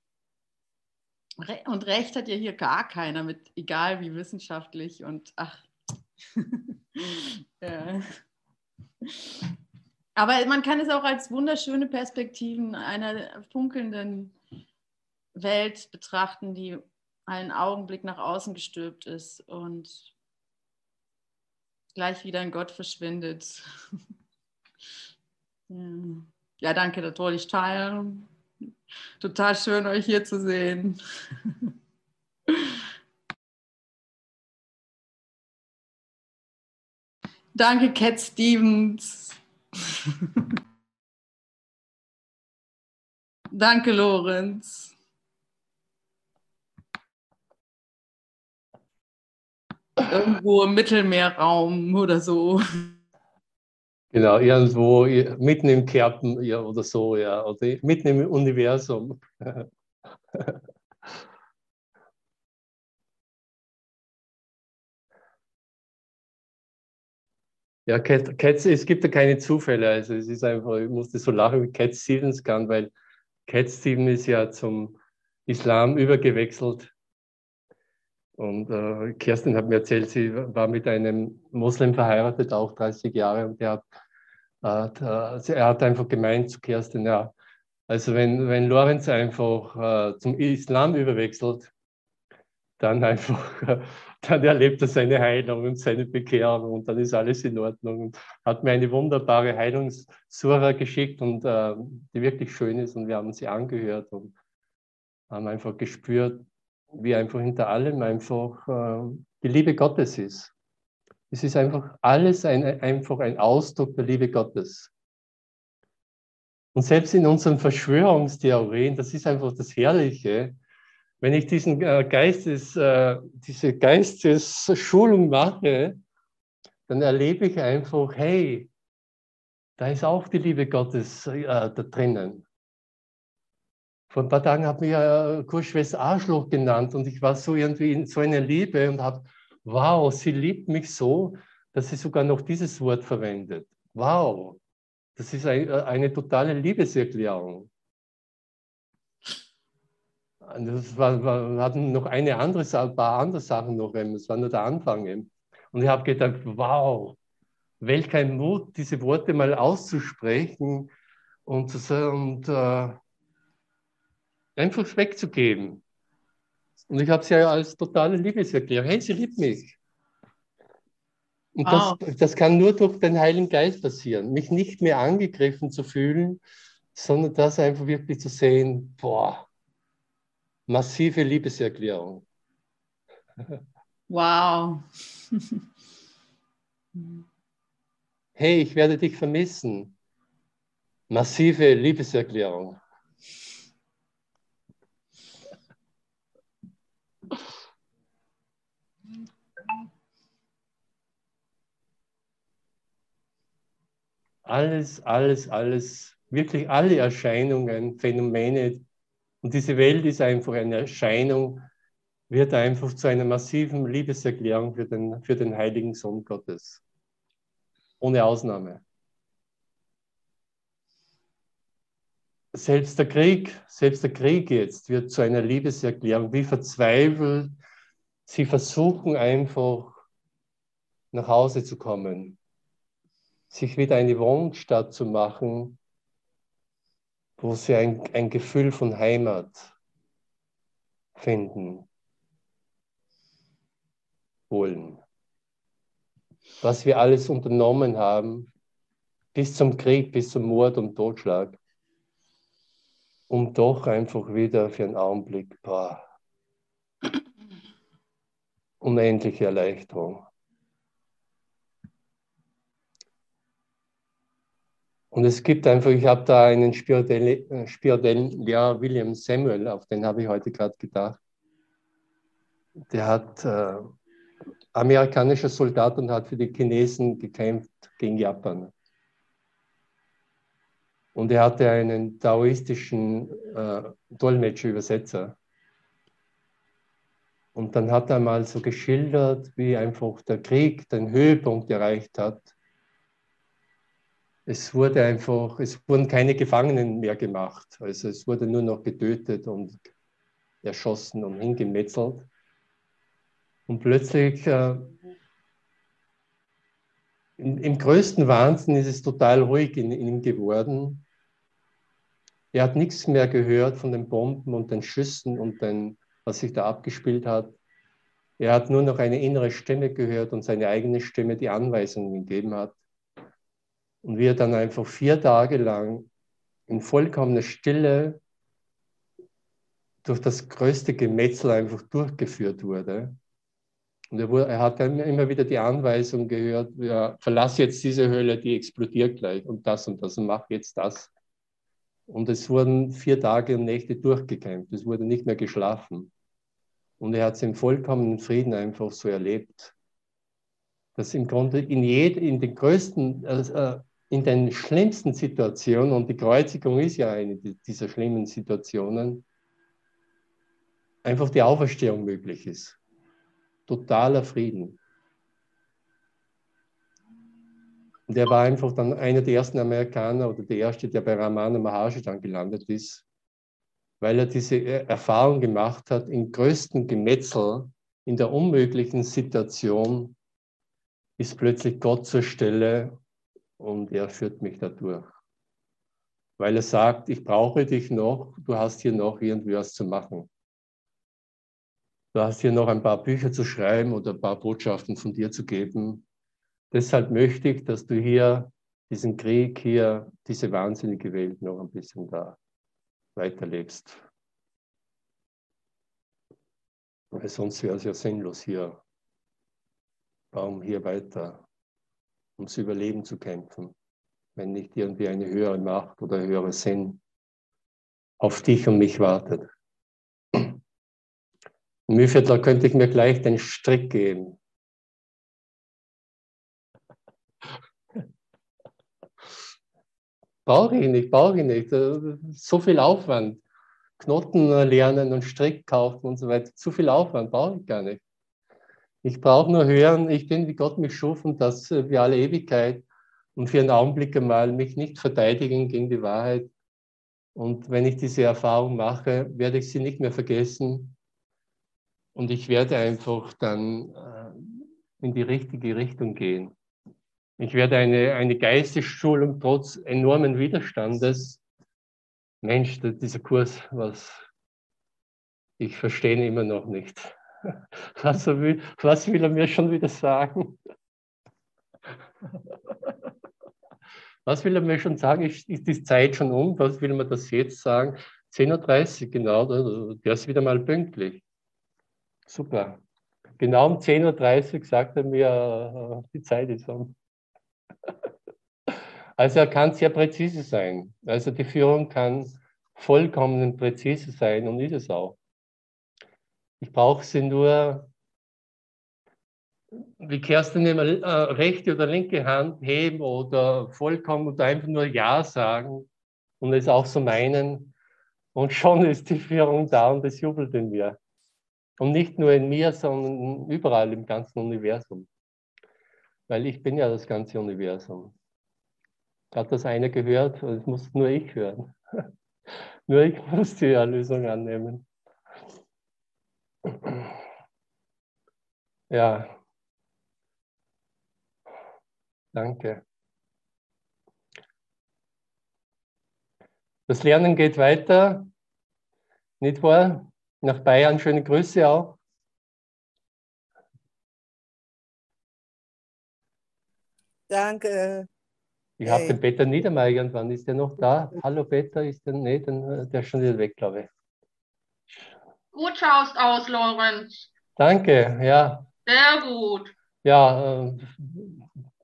Und Recht hat ja hier gar keiner mit, egal wie wissenschaftlich und ach. <laughs> ja. Aber man kann es auch als wunderschöne Perspektiven einer funkelnden Welt betrachten, die einen Augenblick nach außen gestülpt ist und gleich wieder in Gott verschwindet. <laughs> ja, danke, das wollte ich teilen. Total schön, euch hier zu sehen. Danke, Cat Stevens. Danke, Lorenz. Irgendwo im Mittelmeerraum oder so. Genau, irgendwo mitten im Kerpen ja, oder so, ja, oder mitten im Universum. <laughs> Ja, Cat, Cat, es gibt ja keine Zufälle. Also es ist einfach, ich musste so lachen, wie Cat Stevens kann, weil Cat Stevens ist ja zum Islam übergewechselt. Und äh, Kerstin hat mir erzählt, sie war mit einem Moslem verheiratet, auch 30 Jahre, und der hat, äh, er hat einfach gemeint zu Kerstin, ja, also wenn, wenn Lorenz einfach äh, zum Islam überwechselt, dann einfach, <laughs> dann erlebt er seine Heilung und seine Bekehrung und dann ist alles in Ordnung. Und hat mir eine wunderbare Heilungssura geschickt und äh, die wirklich schön ist und wir haben sie angehört und haben einfach gespürt, wie einfach hinter allem einfach äh, die Liebe Gottes ist. Es ist einfach alles ein, einfach ein Ausdruck der Liebe Gottes. Und selbst in unseren Verschwörungstheorien, das ist einfach das Herrliche, wenn ich diesen äh, Geistes, äh, diese Geistesschulung mache, dann erlebe ich einfach, hey, da ist auch die Liebe Gottes äh, da drinnen. Vor ein paar Tagen hat mich ja Kurschwester Arschloch genannt und ich war so irgendwie in so einer Liebe und habe, wow, sie liebt mich so, dass sie sogar noch dieses Wort verwendet. Wow, das ist ein, eine totale Liebeserklärung. Das war, war, wir hatten noch eine andere, ein paar andere Sachen noch, das war nur der Anfang. Und ich habe gedacht, wow, welch ein Mut, diese Worte mal auszusprechen und, und äh, einfach wegzugeben. Und ich habe sie ja als totale Liebeserklärung. Hey, sie liebt mich. Und das, oh. das kann nur durch den Heiligen Geist passieren. Mich nicht mehr angegriffen zu fühlen, sondern das einfach wirklich zu sehen, boah, massive Liebeserklärung. Wow. <laughs> hey, ich werde dich vermissen. Massive Liebeserklärung. Alles, alles, alles, wirklich alle Erscheinungen, Phänomene, und diese Welt ist einfach eine Erscheinung, wird einfach zu einer massiven Liebeserklärung für den, für den heiligen Sohn Gottes. Ohne Ausnahme. Selbst der Krieg, selbst der Krieg jetzt wird zu einer Liebeserklärung. Wie verzweifelt sie versuchen einfach nach Hause zu kommen, sich wieder eine Wohnstadt zu machen, wo sie ein, ein Gefühl von Heimat finden wollen. was wir alles unternommen haben, bis zum Krieg, bis zum Mord und Totschlag, um doch einfach wieder für einen Augenblick, boah, unendliche Erleichterung. Und es gibt einfach, ich habe da einen spirituellen, spirituellen Lehrer, William Samuel, auf den habe ich heute gerade gedacht. Der hat äh, amerikanischer Soldat und hat für die Chinesen gekämpft gegen Japan. Und er hatte einen taoistischen äh, Dolmetscher, Übersetzer. Und dann hat er mal so geschildert, wie einfach der Krieg den Höhepunkt erreicht hat es wurde einfach, es wurden keine Gefangenen mehr gemacht. Also es wurde nur noch getötet und erschossen und hingemetzelt. Und plötzlich, äh, in, im größten Wahnsinn ist es total ruhig in, in ihm geworden. Er hat nichts mehr gehört von den Bomben und den Schüssen und den, was sich da abgespielt hat. Er hat nur noch eine innere Stimme gehört und seine eigene Stimme die Anweisungen gegeben hat. Und wie er dann einfach vier Tage lang in vollkommener Stille durch das größte Gemetzel einfach durchgeführt wurde. Und er, wurde, er hat dann immer wieder die Anweisung gehört, ja, verlass jetzt diese Höhle, die explodiert gleich und das und das und mach jetzt das. Und es wurden vier Tage und Nächte durchgekämpft, es wurde nicht mehr geschlafen. Und er hat es im vollkommenen Frieden einfach so erlebt, dass im Grunde in, jed, in den größten, äh, in den schlimmsten Situationen, und die Kreuzigung ist ja eine dieser schlimmen Situationen, einfach die Auferstehung möglich ist. Totaler Frieden. Und er war einfach dann einer der ersten Amerikaner oder der erste, der bei Ramana Maharshi dann gelandet ist, weil er diese Erfahrung gemacht hat, im größten Gemetzel, in der unmöglichen Situation, ist plötzlich Gott zur Stelle und er führt mich dadurch. Weil er sagt, ich brauche dich noch, du hast hier noch irgendwie was zu machen. Du hast hier noch ein paar Bücher zu schreiben oder ein paar Botschaften von dir zu geben. Deshalb möchte ich, dass du hier diesen Krieg, hier diese wahnsinnige Welt noch ein bisschen da weiterlebst. Weil sonst wäre es ja sinnlos hier. Warum hier weiter ums Überleben zu kämpfen, wenn nicht irgendwie eine höhere Macht oder höhere Sinn auf dich und mich wartet. Mühviertler könnte ich mir gleich den Strick geben. Brauche ich nicht, brauche ich nicht. So viel Aufwand. Knoten lernen und Strick kaufen und so weiter. Zu viel Aufwand brauche ich gar nicht. Ich brauche nur hören, ich bin, wie Gott mich schuf und das für alle Ewigkeit und für einen Augenblick einmal mich nicht verteidigen gegen die Wahrheit. Und wenn ich diese Erfahrung mache, werde ich sie nicht mehr vergessen und ich werde einfach dann äh, in die richtige Richtung gehen. Ich werde eine, eine Geistesschulung trotz enormen Widerstandes. Mensch, dieser Kurs, was ich verstehe immer noch nicht. <laughs> Was will, was will er mir schon wieder sagen? <laughs> Was will er mir schon sagen? Ist, die Zeit schon um? Was will man das jetzt sagen? 10.30 Uhr, genau, der ist wieder mal pünktlich. Super. Genau um 10.30 Uhr sagt er mir, äh, die Zeit ist um. <laughs> Also er kann sehr präzise sein. Also die Führung kann vollkommen präzise sein und ist es auch. Ich brauche sie nur, wie Kerstin immer, äh, rechte oder linke Hand heben oder vollkommen oder einfach nur Ja sagen und es auch so meinen. Und schon <laughs> ist die Führung da und es jubelt in mir. Und nicht nur in mir, sondern überall im ganzen Universum. Weil ich bin ja das ganze Universum. Hat das einer gehört? Das muss nur ich hören. <laughs> nur ich muss die Erlösung annehmen. Ja. Danke. Das Lernen geht weiter. Nicht wahr? Nach Bayern schöne Grüße auch. Danke. Ich habe den Peter Niedermeyer irgendwann. Ist der noch da? Hallo Peter, ist der? Nee, den, der ist schon wieder weg, glaube ich. Gut schaust aus, Lorenz. Danke, ja. Sehr gut. Ja, äh,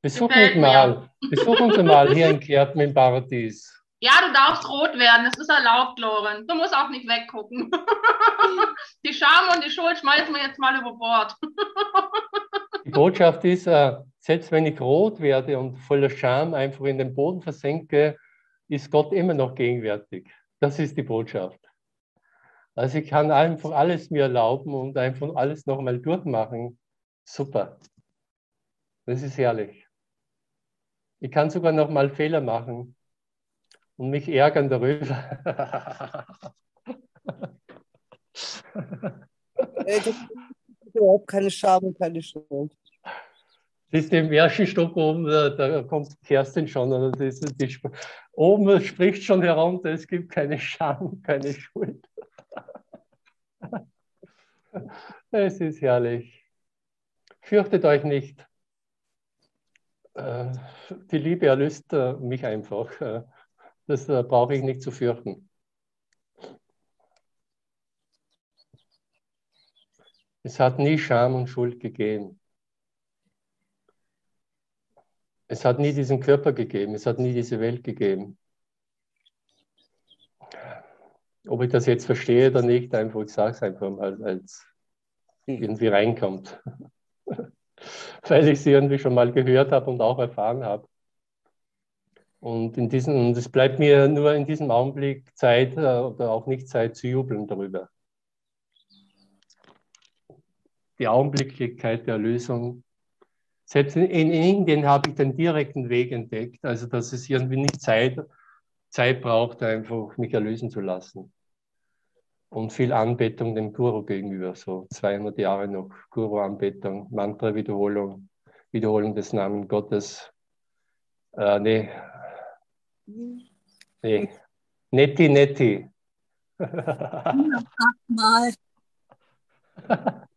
besuch Gefällt mich mal. Besuch uns mal hier in Kerpen im Paradies. Ja, du darfst rot werden. Das ist erlaubt, Lorenz. Du musst auch nicht weggucken. <laughs> Die Scham und die Schuld schmeißen wir jetzt mal über Bord. <laughs> Die Botschaft ist, äh, selbst wenn ich rot werde und voller Scham einfach in den Boden versenke, ist Gott immer noch gegenwärtig. Das ist die Botschaft. Also ich kann einfach alles mir erlauben und einfach alles nochmal durchmachen. Super. Das ist herrlich. Ich kann sogar nochmal Fehler machen und mich ärgern darüber. <laughs> Äh, Das ist überhaupt keine Scham und keine Schuld. Siehst du, im ersten Stock oben, da, da kommt Kerstin schon. Also das, die, oben spricht schon herunter, es gibt keine Scham, keine Schuld. Es ist herrlich. Fürchtet euch nicht. Äh, Die Liebe erlöst äh, mich einfach. Äh, Das brauche ich nicht zu fürchten. Es hat nie Scham und Schuld gegeben. Es hat nie diesen Körper gegeben, es hat nie diese Welt gegeben. Ob ich das jetzt verstehe oder nicht, einfach, ich sage es einfach mal, weil es irgendwie reinkommt. <laughs> weil ich es irgendwie schon mal gehört habe und auch erfahren habe. Und, in diesem, und es bleibt mir nur in diesem Augenblick Zeit äh, oder auch nicht Zeit zu jubeln darüber. Die Augenblicklichkeit der Erlösung selbst in, in Indien habe ich den direkten Weg entdeckt, also dass es irgendwie nicht Zeit, Zeit braucht, einfach mich erlösen zu lassen. Und viel Anbetung dem Guru gegenüber, so 200 Jahre noch Guru-Anbetung, Mantra-Wiederholung, Wiederholung des Namens Gottes. Äh, nee, nee, netti, netti. Mal. <laughs>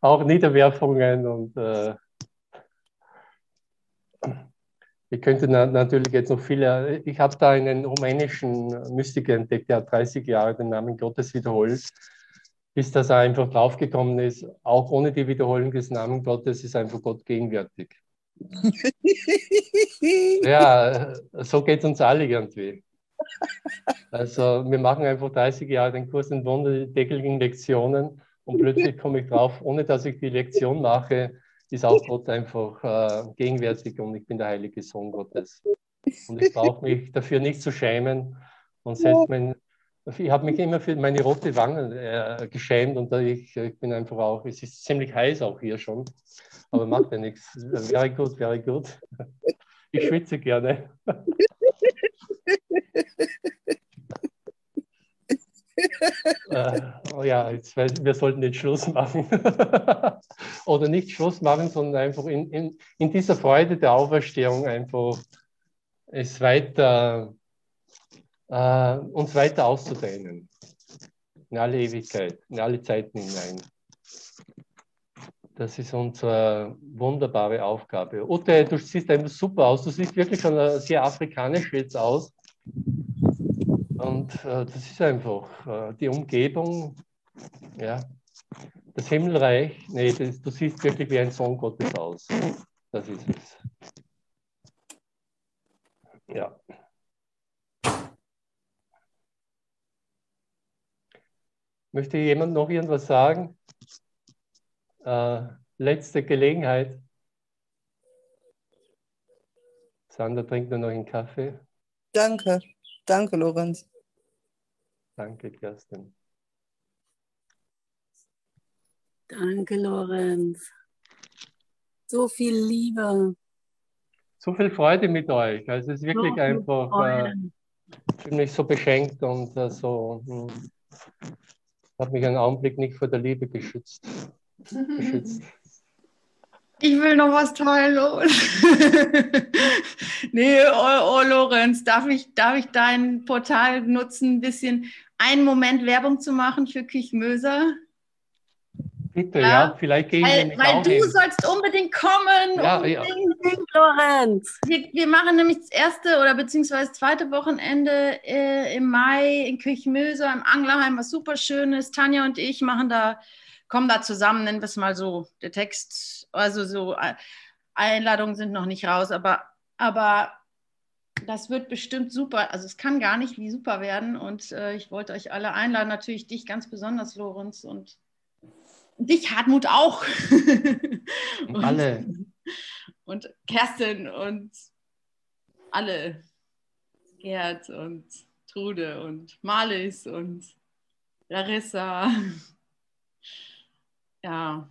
auch Niederwerfungen und äh, ich könnte na natürlich jetzt noch viele, ich habe da einen rumänischen Mystiker entdeckt, der hat 30 Jahre den Namen Gottes wiederholt, bis dass er einfach draufgekommen ist, auch ohne die Wiederholung des Namens Gottes ist einfach Gott gegenwärtig. <laughs> Ja, so geht es uns alle irgendwie. Also wir machen einfach 30 Jahre den Kurs in wundertäglichen Lektionen und plötzlich komme ich drauf, ohne dass ich die Lektion mache, ist auch Gott einfach äh, gegenwärtig und ich bin der heilige Sohn Gottes. Und ich brauche mich dafür nicht zu schämen. Und selbst mein, ich habe mich immer für meine rote Wangen äh, geschämt und ich, ich bin einfach auch, es ist ziemlich heiß auch hier schon, aber macht ja nichts. Very gut, very gut. Ich schwitze gerne. <laughs> <laughs> Äh, oh ja, jetzt, wir sollten jetzt Schluss machen. <laughs> Oder nicht Schluss machen, sondern einfach in, in, in dieser Freude der Auferstehung einfach es weiter, äh, uns weiter auszudehnen. In alle Ewigkeit, in alle Zeiten hinein. Das ist unsere wunderbare Aufgabe. Ute, du siehst einfach super aus. Du siehst wirklich schon sehr afrikanisch jetzt aus. Und äh, das ist einfach äh, die Umgebung, ja, das Himmelreich. Nee, das, du siehst wirklich wie ein Sohn Gottes aus. Das ist es. Ja. Möchte jemand noch irgendwas sagen? Äh, letzte Gelegenheit. Sandra trinkt nur noch einen Kaffee. Danke. Danke, Lorenz. Danke, Kerstin. Danke, Lorenz. So viel Liebe. So viel Freude mit euch. Also es ist wirklich so einfach, äh, ich fühle mich so beschenkt und äh, so, hm, habe mich einen Augenblick nicht vor der Liebe geschützt. geschützt. <laughs> Ich will noch was teilen. <laughs> nee, oh, oh Lorenz, darf ich, darf ich dein Portal nutzen, ein bisschen einen Moment Werbung zu machen für Küchmöser? Bitte, Ja, ja, vielleicht gehe ich Weil, nämlich weil du hin. sollst unbedingt kommen. Ja, ja. Unbedingt, Lorenz. Wir, wir machen nämlich das erste oder beziehungsweise zweite Wochenende äh, im Mai in Kirchmöser im Anglerheim, was super schön ist. Tanja und ich machen da, kommen da zusammen, nennen wir es mal so. Der Text, also so äh, Einladungen sind noch nicht raus, aber, aber das wird bestimmt super. Also es kann gar nicht wie super werden. Und äh, ich wollte euch alle einladen, natürlich dich ganz besonders, Lorenz, und dich, Hartmut, auch. <laughs> Und- Alle. <laughs> und Kerstin und alle. Gerd und Trude und Marlies und Larissa. <laughs> Ja.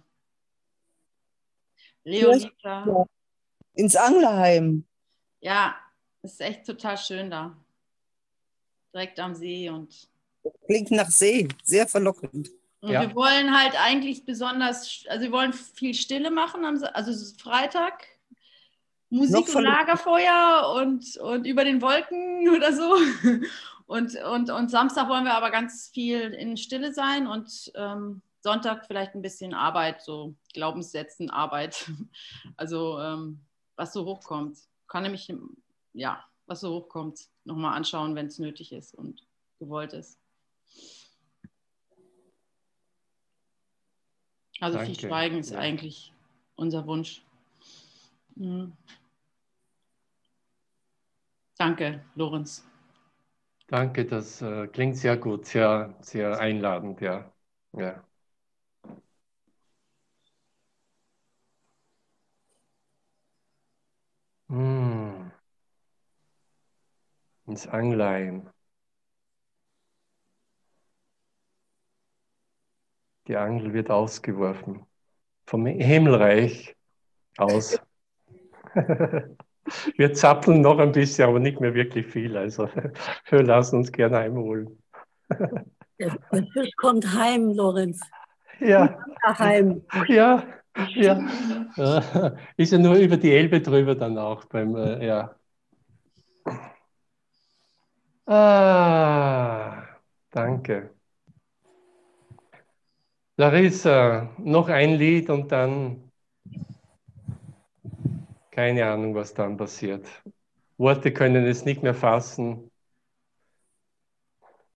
Leonita. Ins Anglerheim. Ja, es ist echt total schön da. Direkt am See und Klingt nach See. Sehr verlockend. Und Ja. wir wollen halt eigentlich besonders, also wir wollen viel Stille machen, am, also es ist Freitag, Musik Noch und Lagerfeuer und, und über den Wolken <laughs> oder so. Und, und, und Samstag wollen wir aber ganz viel in Stille sein und ähm, Sonntag vielleicht ein bisschen Arbeit, so Glaubenssätzen, Arbeit. <laughs> Also ähm, was so hochkommt. Kann nämlich, ja, was so hochkommt, nochmal anschauen, wenn es nötig ist und gewollt ist. Also viel Danke. Schweigen ist Ja. eigentlich unser Wunsch. Mhm. Danke, Lorenz. Danke, das äh, klingt sehr gut, sehr, sehr einladend, ja. ja. Hm. Ins Angleim. Die Angel wird ausgeworfen. Vom Himmelreich aus. <laughs> Wir zappeln noch ein bisschen, aber nicht mehr wirklich viel. Also <laughs> wir lassen uns gerne einholen. Der, Fisch kommt heim, Lorenz. Ja, Heim. ja, ja. Ist ja nur über die Elbe drüber dann auch beim, äh, ja. Ah, danke. Larissa, noch ein Lied und dann keine Ahnung, was dann passiert. Worte können es nicht mehr fassen.